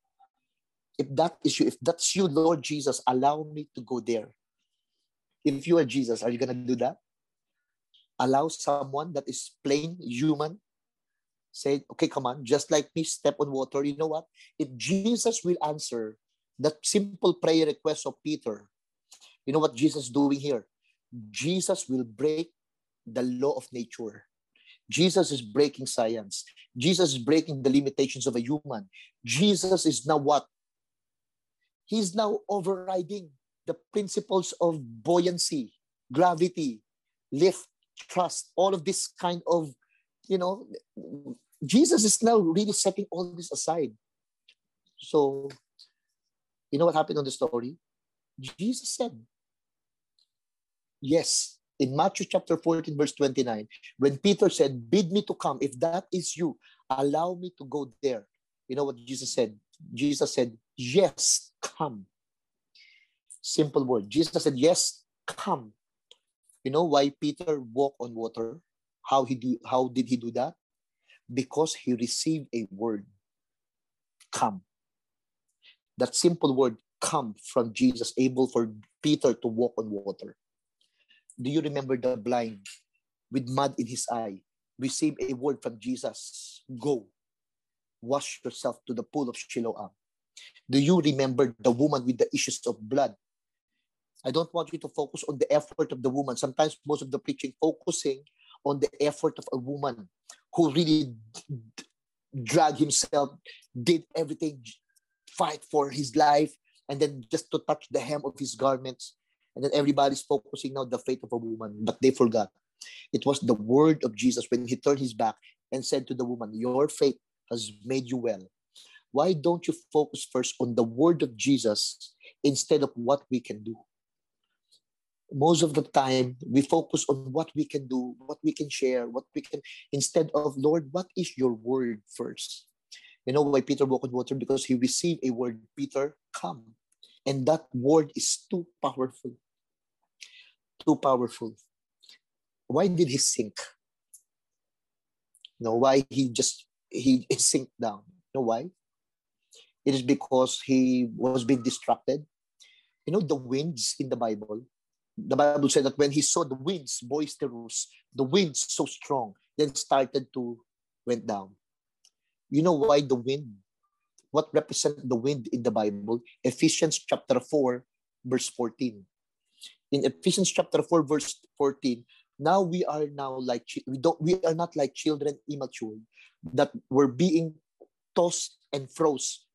If that is you, if that's you, Lord Jesus, allow me to go there. If you are Jesus, are you going to do that? Allow someone that is plain human, say, okay, come on, just like me, step on water. You know what? If Jesus will answer that simple prayer request of Peter, you know what Jesus is doing here? Jesus will break the law of nature. Jesus is breaking science. Jesus is breaking the limitations of a human. Jesus is now what? He's now overriding the principles of buoyancy, gravity, lift, trust, all of this kind of, you know, Jesus is now really setting all this aside. So, you know what happened on the story? Jesus said, Yes, in Matthew chapter 14, verse 29, when Peter said, Bid me to come, if that is you, allow me to go there. You know what Jesus said? Jesus said, Yes, come. Simple word. Jesus said, Yes, come. You know why Peter walked on water? How he do how did he do that? Because he received a word. Come. That simple word come from Jesus, able for Peter to walk on water. Do you remember the blind with mud in his eye? Receive a word from Jesus. Go. Wash yourself to the pool of Siloam. Do you remember the woman with the issues of blood? I don't want you to focus on the effort of the woman. Sometimes most of the preaching focusing on the effort of a woman who really dragged himself, did everything, fight for his life, and then just to touch the hem of his garments. And then everybody's focusing now the faith of a woman, but they forgot. It was the word of Jesus when he turned his back and said to the woman, Your faith has made you well. Why don't you focus first on the word of Jesus instead of what we can do? Most of the time, we focus on what we can do, what we can share, what we can, instead of, Lord, what is your word first? You know why Peter walked on water? Because he received a word, Peter, come. And that word is too powerful. Too powerful. Why did he sink? You know, why he just he, he sink down? You know why? It is because he was being distracted. You know, the winds in the Bible, the Bible said that when he saw the winds boisterous, the winds so strong, then started to went down. You know why the wind? What represent the wind in the Bible? Ephesians chapter 4, verse 14. In Ephesians chapter 4, verse 14, now we are now like we don't we are not like children immature that were being tossed and froze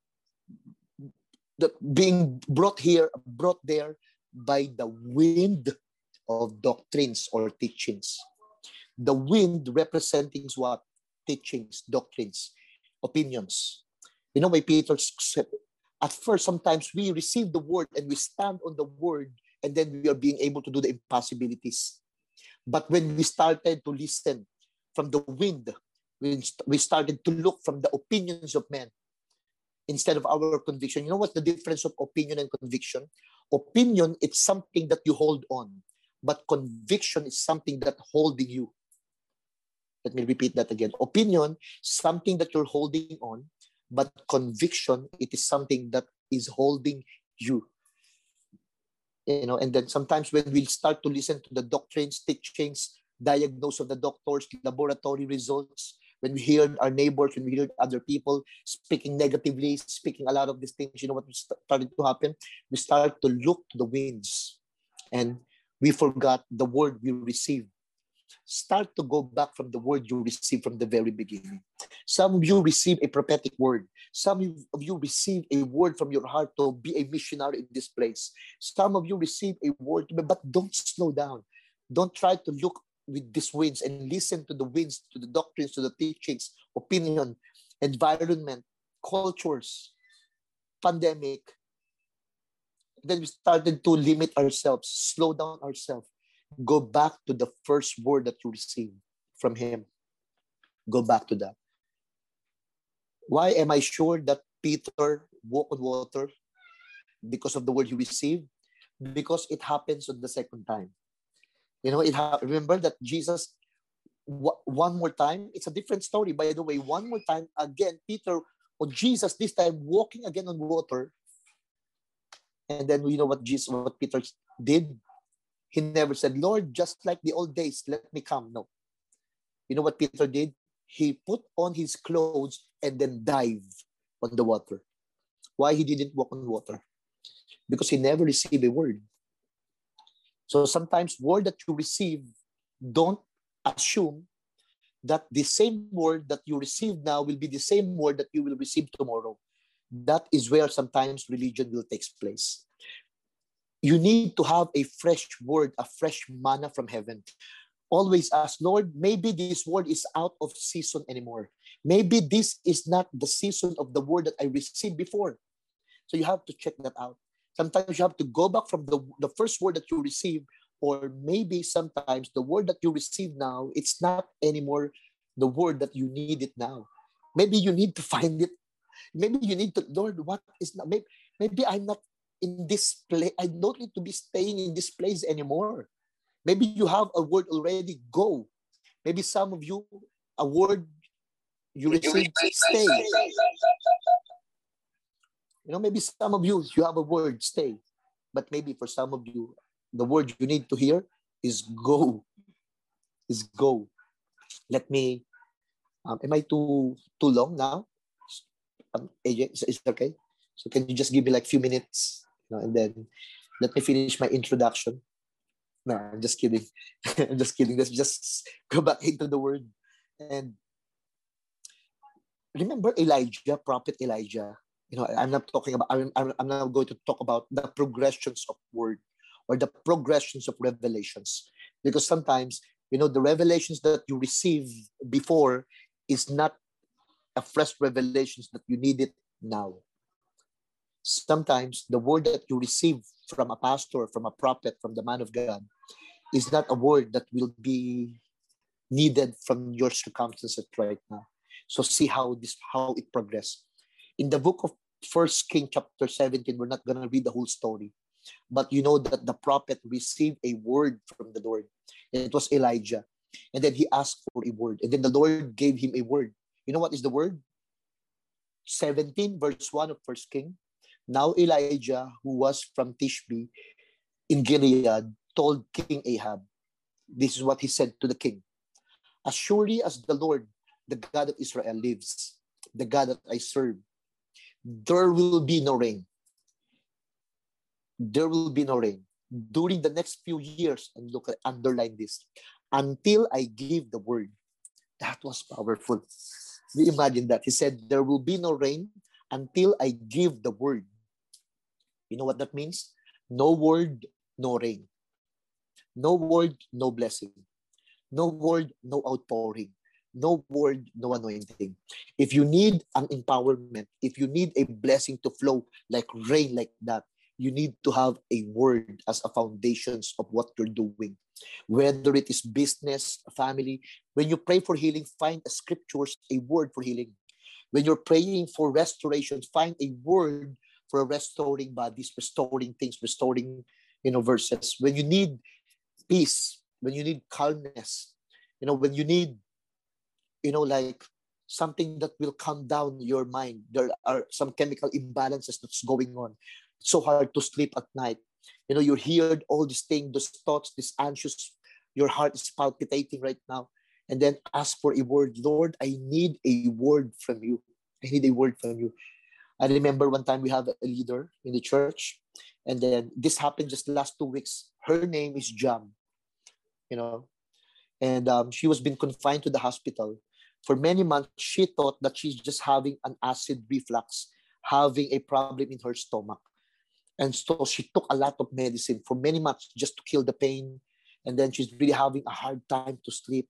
that being brought here brought there by the wind of doctrines or teachings. The wind representing what? Teachings, doctrines, opinions. You know why Peter said, at first, sometimes we receive the word and we stand on the word, and then we are being able to do the impossibilities. But when we started to listen from the wind, we started to look from the opinions of men instead of our conviction. You know what's the difference of opinion and conviction? Opinion, it's something that you hold on, but conviction is something that holding you. Let me repeat that again. Opinion, something that you're holding on, but conviction, it is something that is holding you. You know, and then sometimes when we start to listen to the doctrines, teachings, diagnose of the doctors, laboratory results, when we hear our neighbors, when we hear other people speaking negatively, speaking a lot of these things, you know what started to happen? We start to look to the winds and we forgot the word we received. Start to go back from the word you received from the very beginning. Some of you receive a prophetic word. Some of you receive a word from your heart to be a missionary in this place. Some of you receive a word, but don't slow down. Don't try to look with these winds and listen to the winds, to the doctrines, to the teachings, opinion, environment, cultures, pandemic. Then we started to limit ourselves, slow down ourselves, go back to the first word that you received from Him. Go back to that. Why am I sure that Peter walked on water? Because of the word he received? Because it happens on the second time. You know, it ha- remember that Jesus w- one more time. It's a different story, by the way. One more time, again, Peter or Jesus this time walking again on water. And then you know what Jesus, what Peter did? He never said, Lord, just like the old days, let me come. No. You know what Peter did? He put on his clothes and then dived on the water. Why he didn't walk on water? Because he never received a word. So sometimes word that you receive, don't assume that the same word that you receive now will be the same word that you will receive tomorrow. That is where sometimes religion will take place. You need to have a fresh word, a fresh manna from heaven. Always ask, Lord, maybe this word is out of season anymore. Maybe this is not the season of the word that I received before. So you have to check that out. Sometimes you have to go back from the, the first word that you received, or maybe sometimes the word that you receive now, it's not anymore the word that you need it now. Maybe you need to find it. Maybe you need to, Lord, what is not, maybe, maybe I'm not in this place. I don't need to be staying in this place anymore. Maybe you have a word already, go. Maybe some of you, a word you received, stay. You know, maybe some of you, you have a word, stay. But maybe for some of you, the word you need to hear is go. Is go. Let me, um, am I too too long now? Um, AJ, is, it okay? So can you just give me like few minutes, you know, and then let me finish my introduction. No, I'm just kidding. I'm just kidding. Let's just go back into the word. And remember Elijah, prophet Elijah you know i'm not talking about I'm, I'm, not going to talk about the progressions of word or the progressions of revelations. Because sometimes you know the revelations that you receive before is not a fresh revelations that you need it now. Sometimes the word that you receive from a pastor from a prophet from the man of god is not a word that will be needed from your circumstances right now. So see how this how it progresses. In the book of First King chapter 17, we're not going to read the whole story. But you know that the prophet received a word from the Lord. It was Elijah. And then he asked for a word. And then the Lord gave him a word. You know what is the word? 17, verse 1 of First King. Now Elijah, who was from Tishbe in Gilead, told King Ahab, this is what he said to the king. As surely as the Lord, the God of Israel lives, the God that I serve, there will be no rain. There will be no rain during the next few years. And look, at underline this until I give the word. That was powerful. Imagine that? He said, There will be no rain until I give the word. You know what that means? No word, no rain. No word, no blessing. No word, no outpouring. No word, no anointing. If you need an empowerment, if you need a blessing to flow like rain like that, you need to have a word as a foundations of what you're doing. Whether it is business, family, when you pray for healing, find a scriptures, a word for healing. When you're praying for restoration, find a word for restoring bodies, restoring things, restoring, you know, verses. When you need peace, when you need calmness, you know, when you need, you know, like something that will calm down your mind. There are some chemical imbalances that's going on. It's so hard to sleep at night. You know, you hear all these things, those thoughts, this anxious, your heart is palpitating right now. And then ask for a word. Lord, I need a word from you. I need a word from you. I remember one time we have a leader in the church, and then this happened just last two weeks. Her name is Jam, you know, and um, she was being confined to the hospital for many months. She thought that she's just having an acid reflux, having a problem in her stomach, and so she took a lot of medicine for many months just to kill the pain. And then she's really having a hard time to sleep.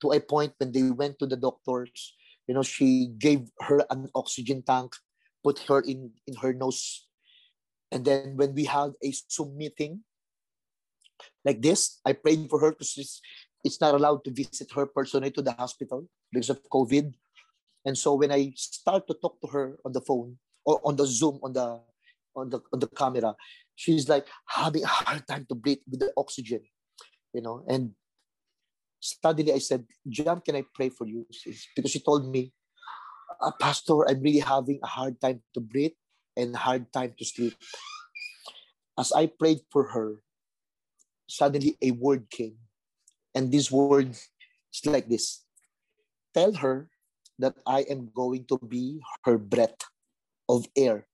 To a point when they went to the doctors, you know, she gave her an oxygen tank put her in in her nose and then when we had a zoom meeting like this i prayed for her because it's, it's not allowed to visit her personally to the hospital because of covid and so when i start to talk to her on the phone or on the zoom on the on the on the camera she's like having a hard time to breathe with the oxygen you know and suddenly i said jam can i pray for you because she told me uh, Pastor, I'm really having a hard time to breathe and hard time to sleep. As I prayed for her, suddenly a word came. And this word is like this Tell her that I am going to be her breath of air.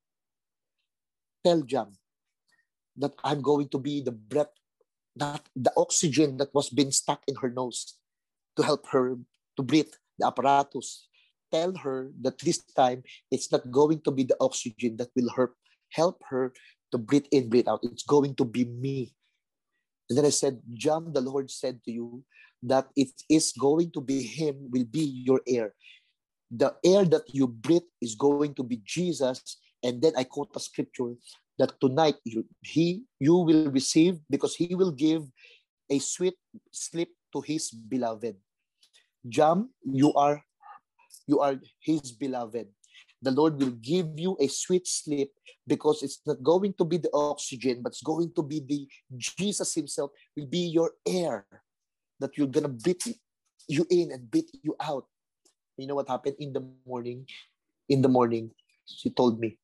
Tell Jam that I'm going to be the breath, that the oxygen that was being stuck in her nose to help her to breathe, the apparatus, tell her that this time it's not going to be the oxygen that will help help her to breathe in, breathe out. It's going to be me. And then I said, John, the Lord said to you that it is going to be Him, will be your air. The air that you breathe is going to be Jesus. And then I quote a scripture that tonight you, he you will receive because he will give a sweet sleep to his beloved. Jam, you are you are his beloved. The Lord will give you a sweet sleep because it's not going to be the oxygen, but it's going to be the Jesus Himself will be your air that you're gonna beat you in and beat you out. You know what happened in the morning? In the morning, she told me,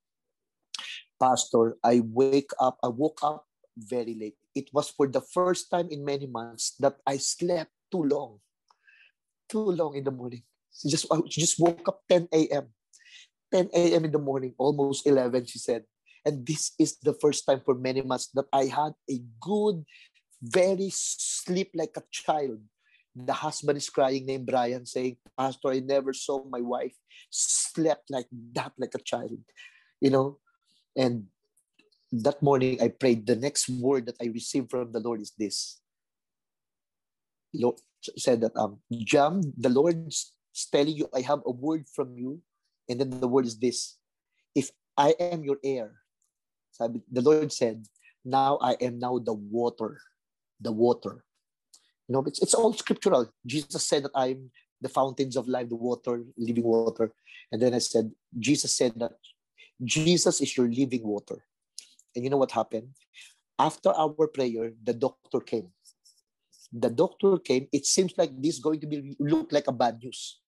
Pastor, I wake up, I woke up very late. It was for the first time in many months that I slept too long. Too long in the morning. She just, she just woke up 10 a.m. 10 a.m. in the morning, almost 11, she said. And this is the first time for many months that I had a good, very sleep like a child. The husband is crying, named Brian, saying, Pastor, I never saw my wife slept like that, like a child. You know? And that morning I prayed. The next word that I received from the Lord is this. Lord said that um Jam, the Lord's telling you, I have a word from you. And then the word is this If I am your air, sabi, the Lord said, Now I am now the water. The water. You know, it's, it's all scriptural. Jesus said that I'm the fountains of life, the water, living water. And then I said, Jesus said that Jesus is your living water. And you know what happened? After our prayer, the doctor came. The doctor came. It seems like this is going to be look like a bad news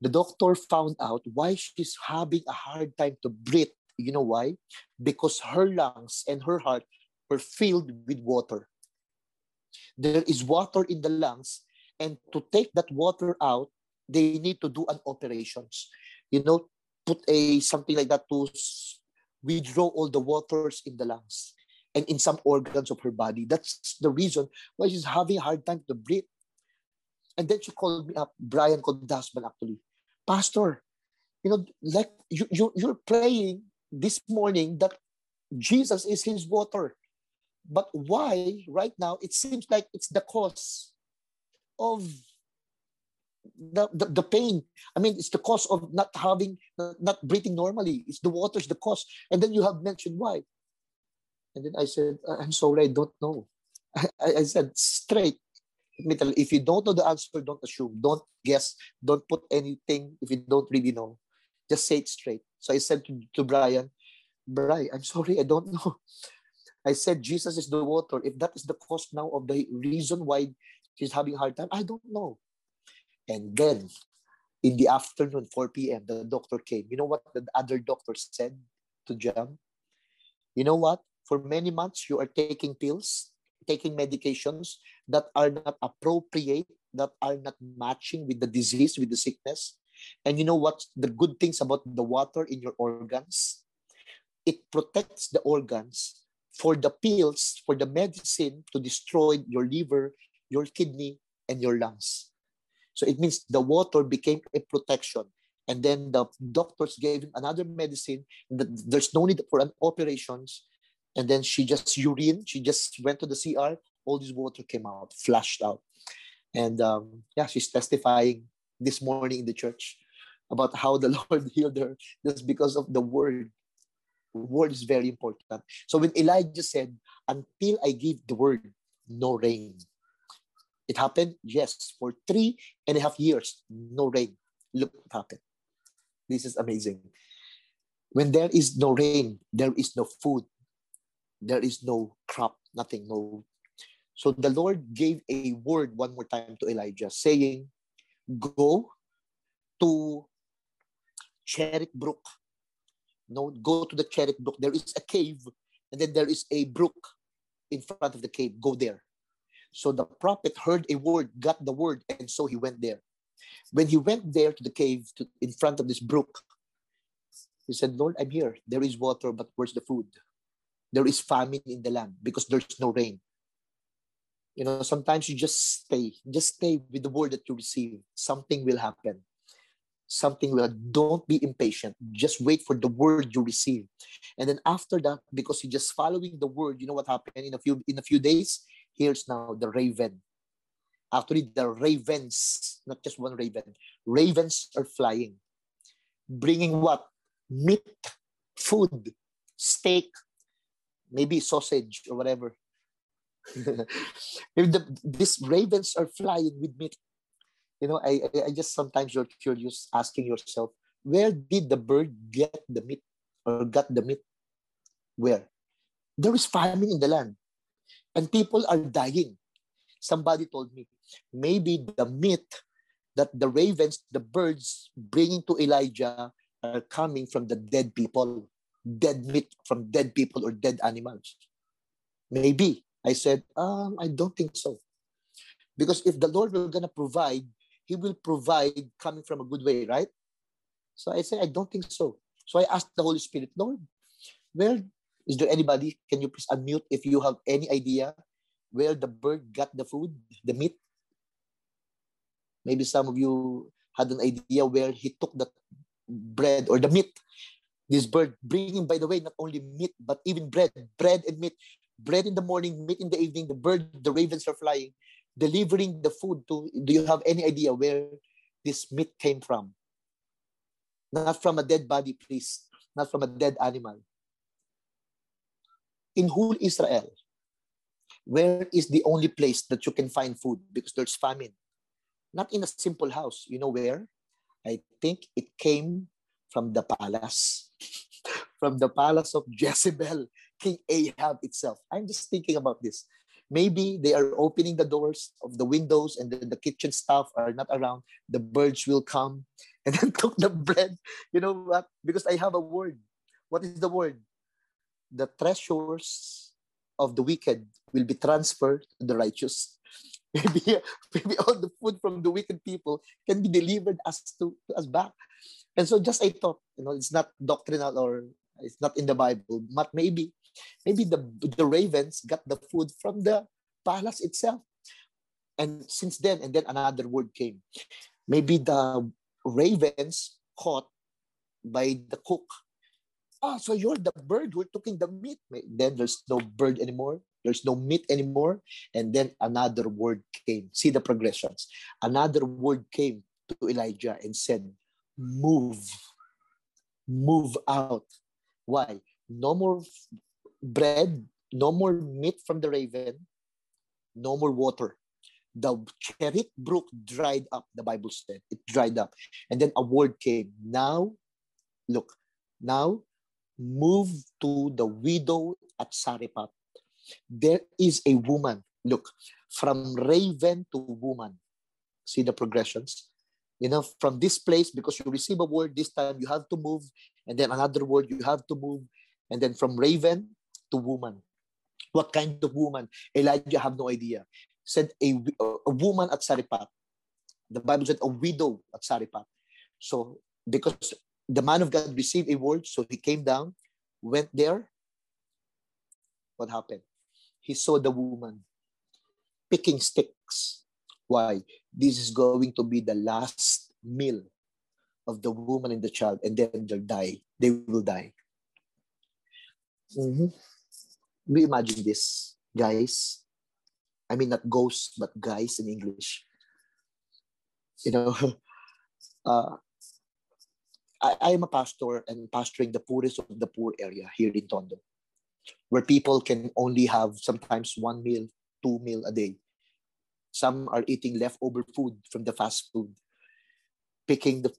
the doctor found out why she's having a hard time to breathe. You know why? Because her lungs and her heart were filled with water. There is water in the lungs, and to take that water out, they need to do an operations. You know, put a something like that to withdraw all the waters in the lungs and in some organs of her body. That's the reason why she's having a hard time to breathe. And then she called me up. Brian called the husband actually. Pastor, you know, like you, you you're praying this morning that Jesus is his water. But why right now it seems like it's the cause of the, the, the pain. I mean, it's the cause of not having, not breathing normally. It's the water's the cause. And then you have mentioned why. And then I said, I'm sorry, I don't know. I, I said straight. If you don't know the answer, don't assume. Don't guess. Don't put anything if you don't really know. Just say it straight. So I said to, to Brian, Brian, I'm sorry, I don't know. I said Jesus is the water. If that is the cause now of the reason why she's having a hard time, I don't know. And then in the afternoon, 4 p.m., the doctor came. You know what the other doctor said to Jam? You know what? For many months, you are taking pills, taking medications that are not appropriate, that are not matching with the disease, with the sickness. And you know what? The good things about the water in your organs? It protects the organs for the pills, for the medicine to destroy your liver, your kidney, and your lungs. So it means the water became a protection. And then the doctors gave him another medicine. That there's no need for an operations. And then she just urine. She just went to the CR. All this water came out, flushed out. And um, yeah, she's testifying this morning in the church about how the Lord healed her just because of the word. word is very important. So when Elijah said, "Until I give the word, no rain," It happened, yes, for three and a half years, no rain. Look what happened. This is amazing. When there is no rain, there is no food, there is no crop, nothing, no. So the Lord gave a word one more time to Elijah, saying, Go to Cherith Brook. No, go to the Cherith Brook. There is a cave, and then there is a brook in front of the cave. Go there. So the prophet heard a word, got the word, and so he went there. When he went there to the cave to, in front of this brook, he said, Lord, I'm here. There is water, but where's the food? There is famine in the land because there's no rain. You know, sometimes you just stay, just stay with the word that you receive. Something will happen. Something will, don't be impatient. Just wait for the word you receive. And then after that, because you're just following the word, you know what happened in a few in a few days? Here's now the raven. Actually, the ravens, not just one raven, ravens are flying, bringing what? Meat, food, steak, maybe sausage or whatever. if the, these ravens are flying with meat, you know, I, I just sometimes you're curious asking yourself, where did the bird get the meat or got the meat? Where? There is famine in the land and people are dying. Somebody told me, maybe the myth that the ravens, the birds bringing to Elijah are coming from the dead people, dead meat from dead people or dead animals. Maybe. I said, um, I don't think so. Because if the Lord will gonna provide, He will provide coming from a good way, right? So I said, I don't think so. So I asked the Holy Spirit, Lord, where is there anybody? Can you please unmute if you have any idea where the bird got the food, the meat? Maybe some of you had an idea where he took the bread or the meat. This bird bringing, by the way, not only meat, but even bread, bread and meat. Bread in the morning, meat in the evening. The bird, the ravens are flying, delivering the food to. Do you have any idea where this meat came from? Not from a dead body, please. Not from a dead animal in whole Israel, where is the only place that you can find food because there's famine? Not in a simple house. You know where? I think it came from the palace, from the palace of Jezebel, King Ahab itself. I'm just thinking about this. Maybe they are opening the doors of the windows and the, the kitchen staff are not around. The birds will come and then took the bread. You know what? Because I have a word. What is the word? the treasures of the wicked will be transferred to the righteous. Maybe, maybe all the food from the wicked people can be delivered as to, to us back. And so just I thought, you know, it's not doctrinal or it's not in the Bible, but maybe, maybe the the ravens got the food from the palace itself. And since then, and then another word came. Maybe the ravens caught by the cook Ah, so you're the bird who took in the meat. Then there's no bird anymore. There's no meat anymore. And then another word came. See the progressions. Another word came to Elijah and said, Move, move out. Why? No more bread, no more meat from the raven, no more water. The Cherith brook dried up, the Bible said. It dried up. And then a word came. Now, look, now move to the widow at Sarephat. There is a woman. Look, from raven to woman. See the progressions? You know, from this place, because you receive a word this time, you have to move. And then another word, you have to move. And then from raven to woman. What kind of woman? Elijah have no idea. Said a, a woman at Saripat. The Bible said a widow at Saripat. So because the man of God received a word, so he came down, went there. What happened? He saw the woman picking sticks. Why? This is going to be the last meal of the woman and the child, and then they'll die. They will die. Mm-hmm. We imagine this, guys. I mean, not ghosts, but guys in English. You know, uh, I, I am a pastor and pastoring the poorest of the poor area here in Tondo, where people can only have sometimes one meal, two meal a day. Some are eating leftover food from the fast food, picking the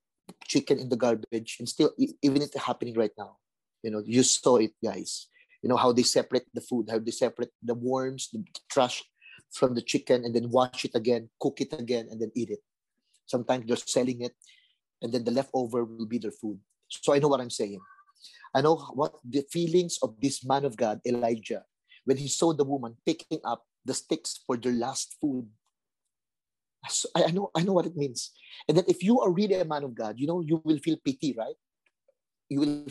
chicken in the garbage, and still even it's happening right now. You know, you saw it, guys. You know how they separate the food, how they separate the worms, the trash from the chicken, and then wash it again, cook it again, and then eat it. Sometimes they're selling it and then the leftover will be their food. So I know what I'm saying. I know what the feelings of this man of God, Elijah, when he saw the woman picking up the sticks for their last food. I know, I know what it means. And that if you are really a man of God, you know, you will feel pity, right? You will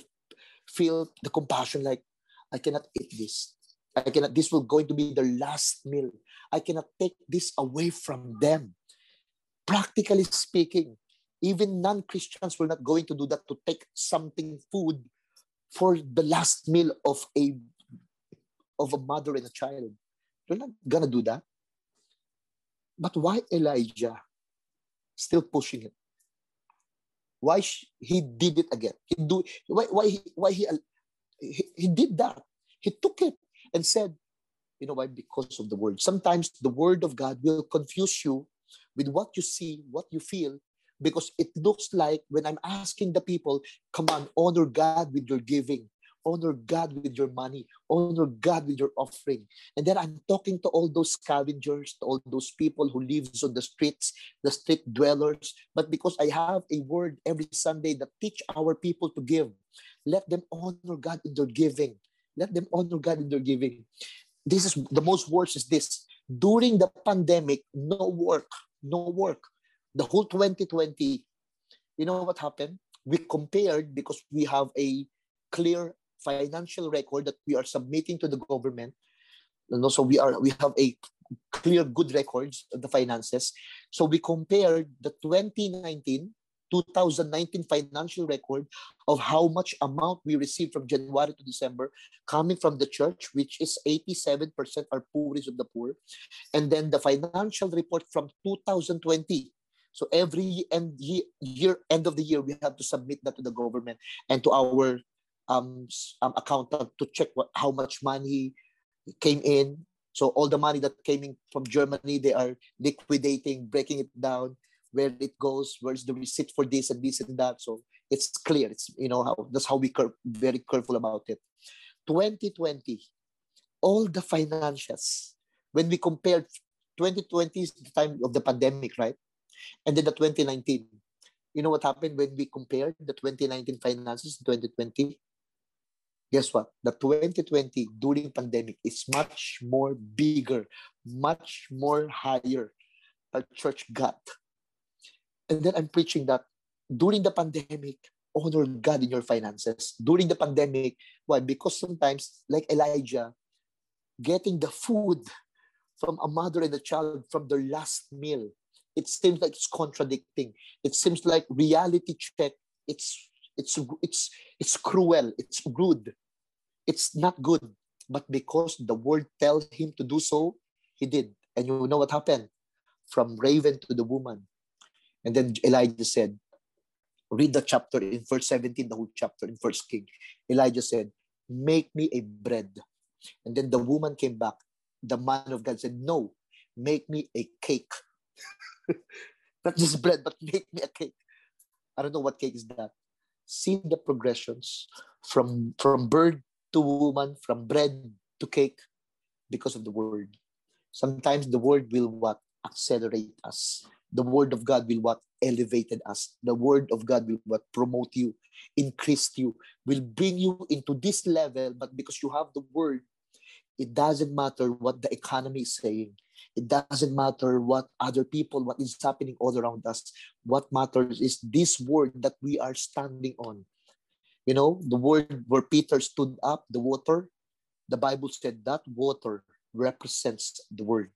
feel the compassion like, I cannot eat this. I cannot, this will going to be their last meal. I cannot take this away from them. Practically speaking, even non-Christians were not going to do that to take something food for the last meal of a of a mother and a child. They're not gonna do that. But why Elijah still pushing it? Why he did it again? He do why why he why he, he did that? He took it and said, you know why? Because of the word. Sometimes the word of God will confuse you with what you see, what you feel, because it looks like when I'm asking the people, come on, honor God with your giving, honor God with your money, honor God with your offering. And then I'm talking to all those scavengers, to all those people who lives on the streets, the street dwellers. But because I have a word every Sunday that teach our people to give, let them honor God in their giving. Let them honor God in their giving. This is the most worst is this. During the pandemic, no work, no work the whole 2020, you know what happened? We compared because we have a clear financial record that we are submitting to the government. And also we are we have a clear good records of the finances. So we compared the 2019 2019 financial record of how much amount we received from January to December coming from the church, which is 87% are poorest of the poor. And then the financial report from 2020, so every end year, end of the year, we have to submit that to the government and to our um, um accountant to check what how much money came in. So all the money that came in from Germany, they are liquidating, breaking it down, where it goes, where's the receipt for this and this and that. So it's clear. It's you know how that's how we are very careful about it. 2020, all the financials. When we compared 2020 is the time of the pandemic, right? And then the 2019, you know what happened when we compared the 2019 finances to 2020? Guess what? The 2020 during pandemic is much more bigger, much more higher. Our church got. And then I'm preaching that during the pandemic, honor God in your finances. During the pandemic, why? Because sometimes, like Elijah, getting the food from a mother and a child from their last meal it seems like it's contradicting. It seems like reality check. It's it's it's it's cruel. It's rude. It's not good. But because the word tells him to do so, he did. And you know what happened? From raven to the woman. And then Elijah said, read the chapter in verse 17, the whole chapter in First King. Elijah said, Make me a bread. And then the woman came back. The man of God said, No, make me a cake. Not just bread, but make me a cake. I don't know what cake is that. See the progressions from from bird to woman, from bread to cake, because of the word. Sometimes the word will what accelerate us. The word of God will what elevated us. The word of God will what promote you, increase you, will bring you into this level. But because you have the word, it doesn't matter what the economy is saying. It doesn't matter what other people, what is happening all around us. What matters is this word that we are standing on. You know, the word where Peter stood up, the water, the Bible said that water represents the word.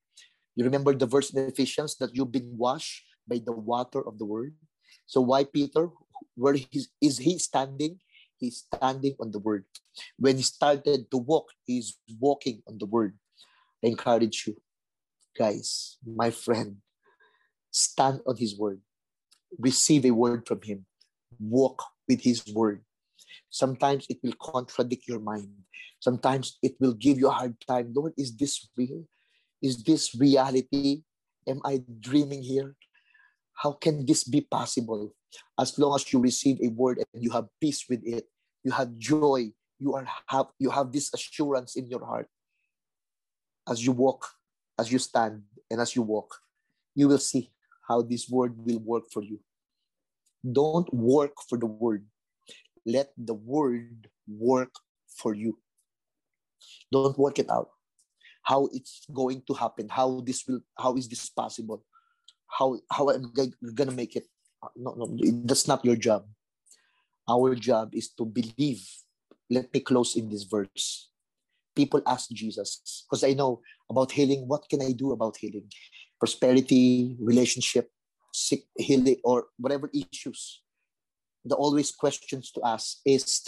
You remember the verse in Ephesians that you've been washed by the water of the word. So why Peter? Where is he standing? He's standing on the word. When he started to walk, he's walking on the word. I encourage you, guys, my friend, stand on his word. Receive a word from him. Walk with his word. Sometimes it will contradict your mind. Sometimes it will give you a hard time. Lord, is this real? Is this reality? Am I dreaming here? How can this be possible? As long as you receive a word and you have peace with it, you have joy, you are have you have this assurance in your heart. As you walk, as you stand, and as you walk, you will see how this word will work for you. Don't work for the word. Let the word work for you. Don't work it out. How it's going to happen, how this will, how is this possible? how how I'm gonna make it. Uh, no, no, that's not your job. Our job is to believe. Let me close in this verse. People ask Jesus because I know about healing. What can I do about healing? Prosperity, relationship, sick, healing, or whatever issues. The always questions to ask is,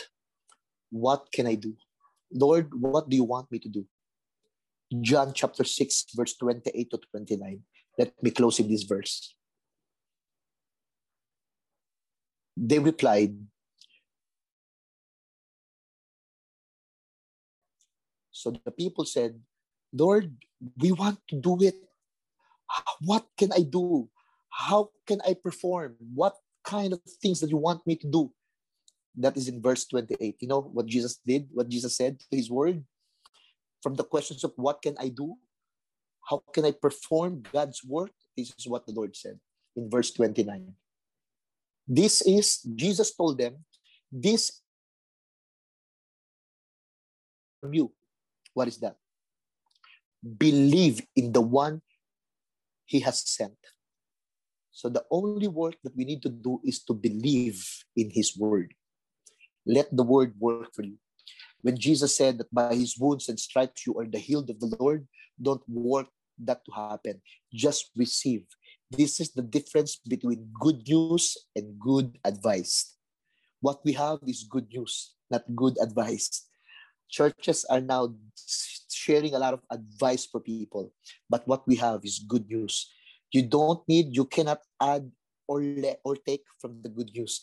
what can I do? Lord, what do you want me to do? John chapter 6, verse 28 to 29. Let me close in this verse. They replied, So the people said, Lord, we want to do it. What can I do? How can I perform? What kind of things that you want me to do? That is in verse 28. You know what Jesus did, what Jesus said to his word? From the questions of what can I do? How can I perform God's work? This is what the Lord said in verse 29. This is, Jesus told them, this from you. What is that? Believe in the one he has sent. So the only work that we need to do is to believe in his word. Let the word work for you. When Jesus said that by his wounds and stripes you are the healed of the Lord, don't work that to happen. Just receive. This is the difference between good news and good advice. What we have is good news, not good advice. Churches are now sharing a lot of advice for people, but what we have is good news. You don't need, you cannot add or let or take from the good news.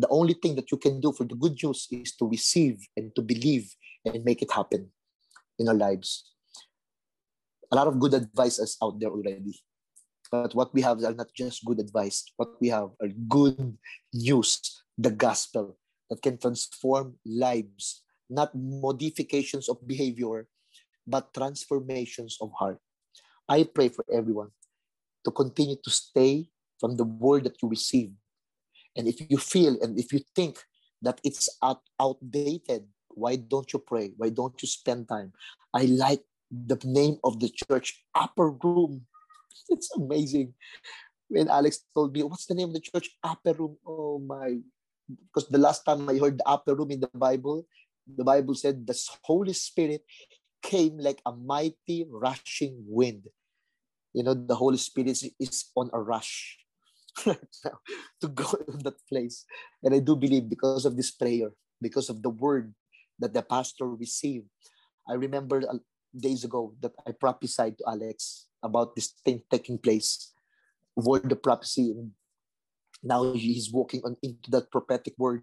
The only thing that you can do for the good news is to receive and to believe and make it happen in our lives a lot of good advice is out there already. But what we have are not just good advice. What we have are good news, the gospel that can transform lives, not modifications of behavior, but transformations of heart. I pray for everyone to continue to stay from the word that you receive. And if you feel and if you think that it's out, outdated, why don't you pray? Why don't you spend time? I like the name of the church, Upper Room. It's amazing. When Alex told me, what's the name of the church? Upper Room. Oh my. Because the last time I heard the Upper Room in the Bible, the Bible said the Holy Spirit came like a mighty rushing wind. You know, the Holy Spirit is, is on a rush to go in that place. And I do believe because of this prayer, because of the word that the pastor received, I remember days ago that I prophesied to Alex about this thing taking place, word the prophecy. And now he's walking on into that prophetic word.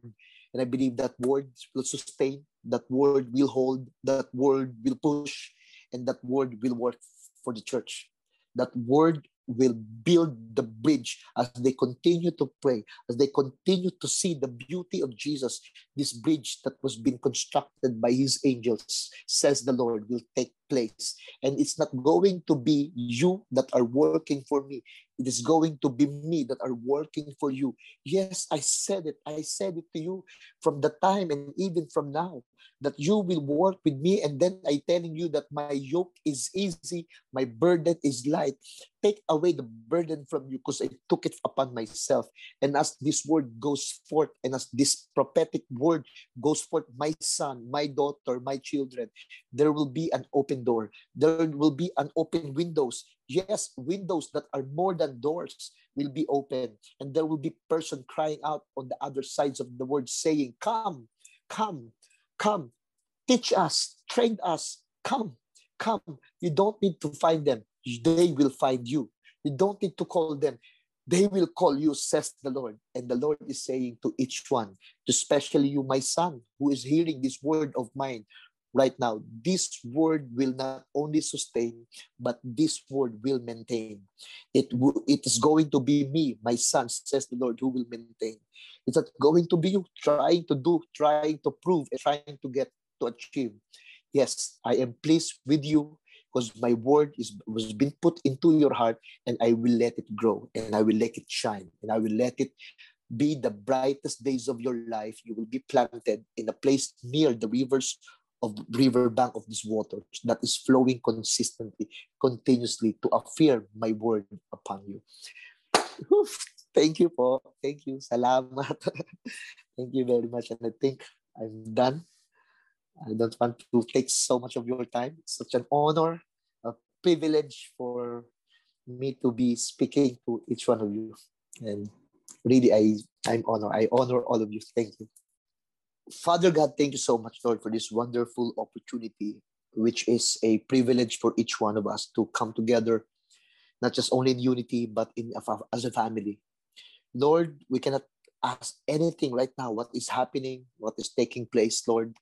And I believe that word will sustain, that word will hold, that word will push, and that word will work for the church. That word will build the bridge as they continue to pray, as they continue to see the beauty of Jesus. This bridge that was being constructed by his angels, says the Lord, will take place. And it's not going to be you that are working for me. It is going to be me that are working for you. Yes, I said it. I said it to you from the time and even from now that you will work with me. And then i telling you that my yoke is easy. My burden is light. Take away the burden from you because i took it upon myself. And as this word goes forth and as this prophetic word goes forth my son my daughter my children there will be an open door. There will be an open windows yes windows that are more than doors will be open and there will be person crying out on the other sides of the word saying come come Come, teach us, train us. Come, come. You don't need to find them. They will find you. You don't need to call them. They will call you, says the Lord. And the Lord is saying to each one, especially you, my son, who is hearing this word of mine right now. This word will not only sustain, but this word will maintain. It, w- it is going to be me, my son, says the Lord, who will maintain. It's not going to be you trying to do, trying to prove, trying to get to achieve. Yes, I am pleased with you because my word is was been put into your heart and I will let it grow and I will let it shine and I will let it be the brightest days of your life. You will be planted in a place near the rivers of river bank of this water that is flowing consistently, continuously to affirm my word upon you. Thank you po. Thank you. Salamat. Thank you very much. And I think I'm done. I don't want to take so much of your time. It's such an honor, a privilege for me to be speaking to each one of you. And really, I, I'm honored. I honor all of you. Thank you. Father God, thank you so much, Lord, for this wonderful opportunity, which is a privilege for each one of us to come together, not just only in unity, but in as a family. Lord, we cannot ask anything right now what is happening, what is taking place, Lord.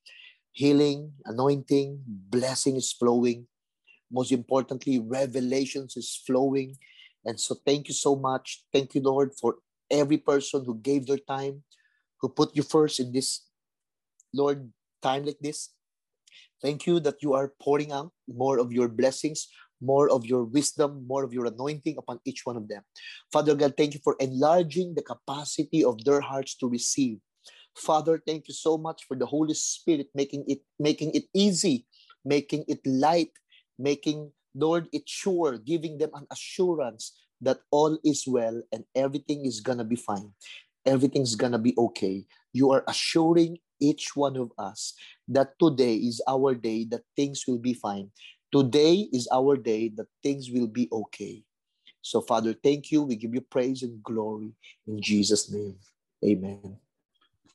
Healing, anointing, blessing is flowing. Most importantly, revelations is flowing. And so thank you so much. Thank you, Lord, for every person who gave their time, who put you first in this, Lord, time like this. Thank you that you are pouring out more of your blessings, more of your wisdom, more of your anointing upon each one of them. Father God, thank you for enlarging the capacity of their hearts to receive. Father, thank you so much for the Holy Spirit making it making it easy, making it light, making Lord it sure, giving them an assurance that all is well and everything is gonna be fine. Everything's gonna be okay. You are assuring each one of us that today is our day, that things will be fine. Today is our day that things will be okay. So, Father, thank you. We give you praise and glory in Jesus' name. Amen.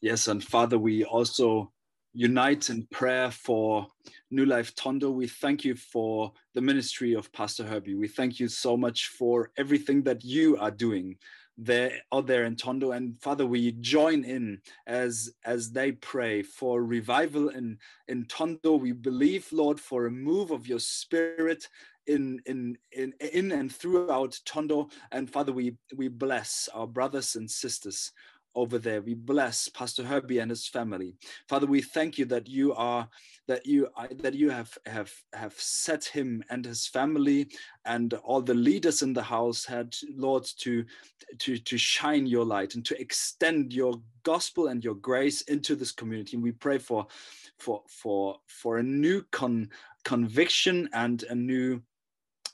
Yes, and Father, we also unite in prayer for New Life Tondo. We thank you for the ministry of Pastor Herbie. We thank you so much for everything that you are doing there out there in Tondo. And Father, we join in as as they pray for revival in in Tondo. We believe, Lord, for a move of your Spirit in in in in and throughout Tondo. And Father, we we bless our brothers and sisters over there. We bless Pastor Herbie and his family. Father, we thank you that you are that you that you have have have set him and his family and all the leaders in the house had Lord to to to shine your light and to extend your gospel and your grace into this community. And we pray for for for for a new con, conviction and a new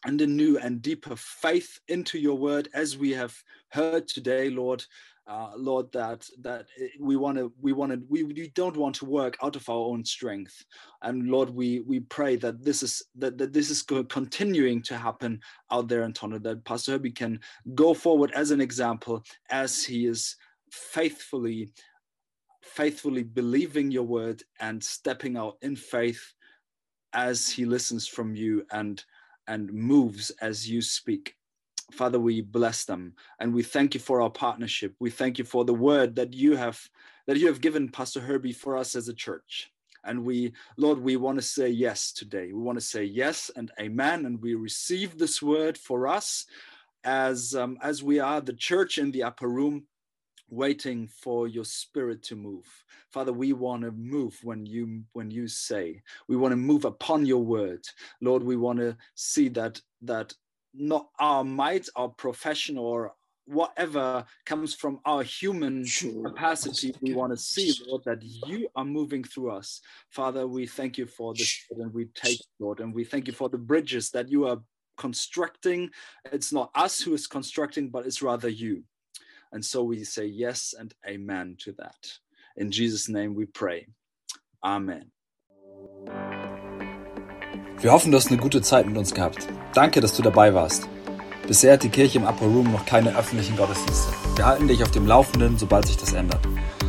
and a new and deeper faith into your word as we have heard today, Lord uh, Lord, that that we want to we want to we, we don't want to work out of our own strength, and Lord, we we pray that this is that, that this is continuing to happen out there in Tondo, that Pastor Herbie can go forward as an example as he is faithfully faithfully believing your word and stepping out in faith as he listens from you and and moves as you speak. Father, we bless them and we thank you for our partnership. We thank you for the word that you have that you have given Pastor Herbie for us as a church. And we, Lord, we want to say yes today. We want to say yes and amen. And we receive this word for us as um, as we are the church in the upper room waiting for your spirit to move father we want to move when you when you say we want to move upon your word lord we want to see that that not our might our profession or whatever comes from our human capacity we want to see lord that you are moving through us father we thank you for this and we take lord and we thank you for the bridges that you are constructing it's not us who is constructing but it's rather you and so we say yes and amen to that. In Jesus' name we pray. Amen. Wir hoffen, du hast eine gute Zeit mit uns gehabt. Danke, dass du dabei warst. Bisher hat die Kirche im Upper Room noch keine öffentlichen Gottesdienste. Wir halten dich auf dem Laufenden, sobald sich das ändert.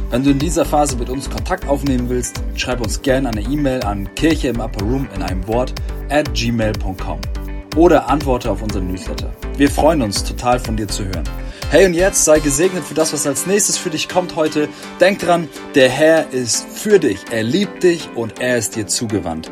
Wenn du in dieser Phase mit uns Kontakt aufnehmen willst, schreib uns gerne eine E-Mail an kirche im Upper Room in einem Wort at gmail.com oder antworte auf unseren Newsletter. Wir freuen uns total von dir zu hören. Hey und jetzt sei gesegnet für das, was als nächstes für dich kommt heute. Denk dran, der Herr ist für dich, er liebt dich und er ist dir zugewandt.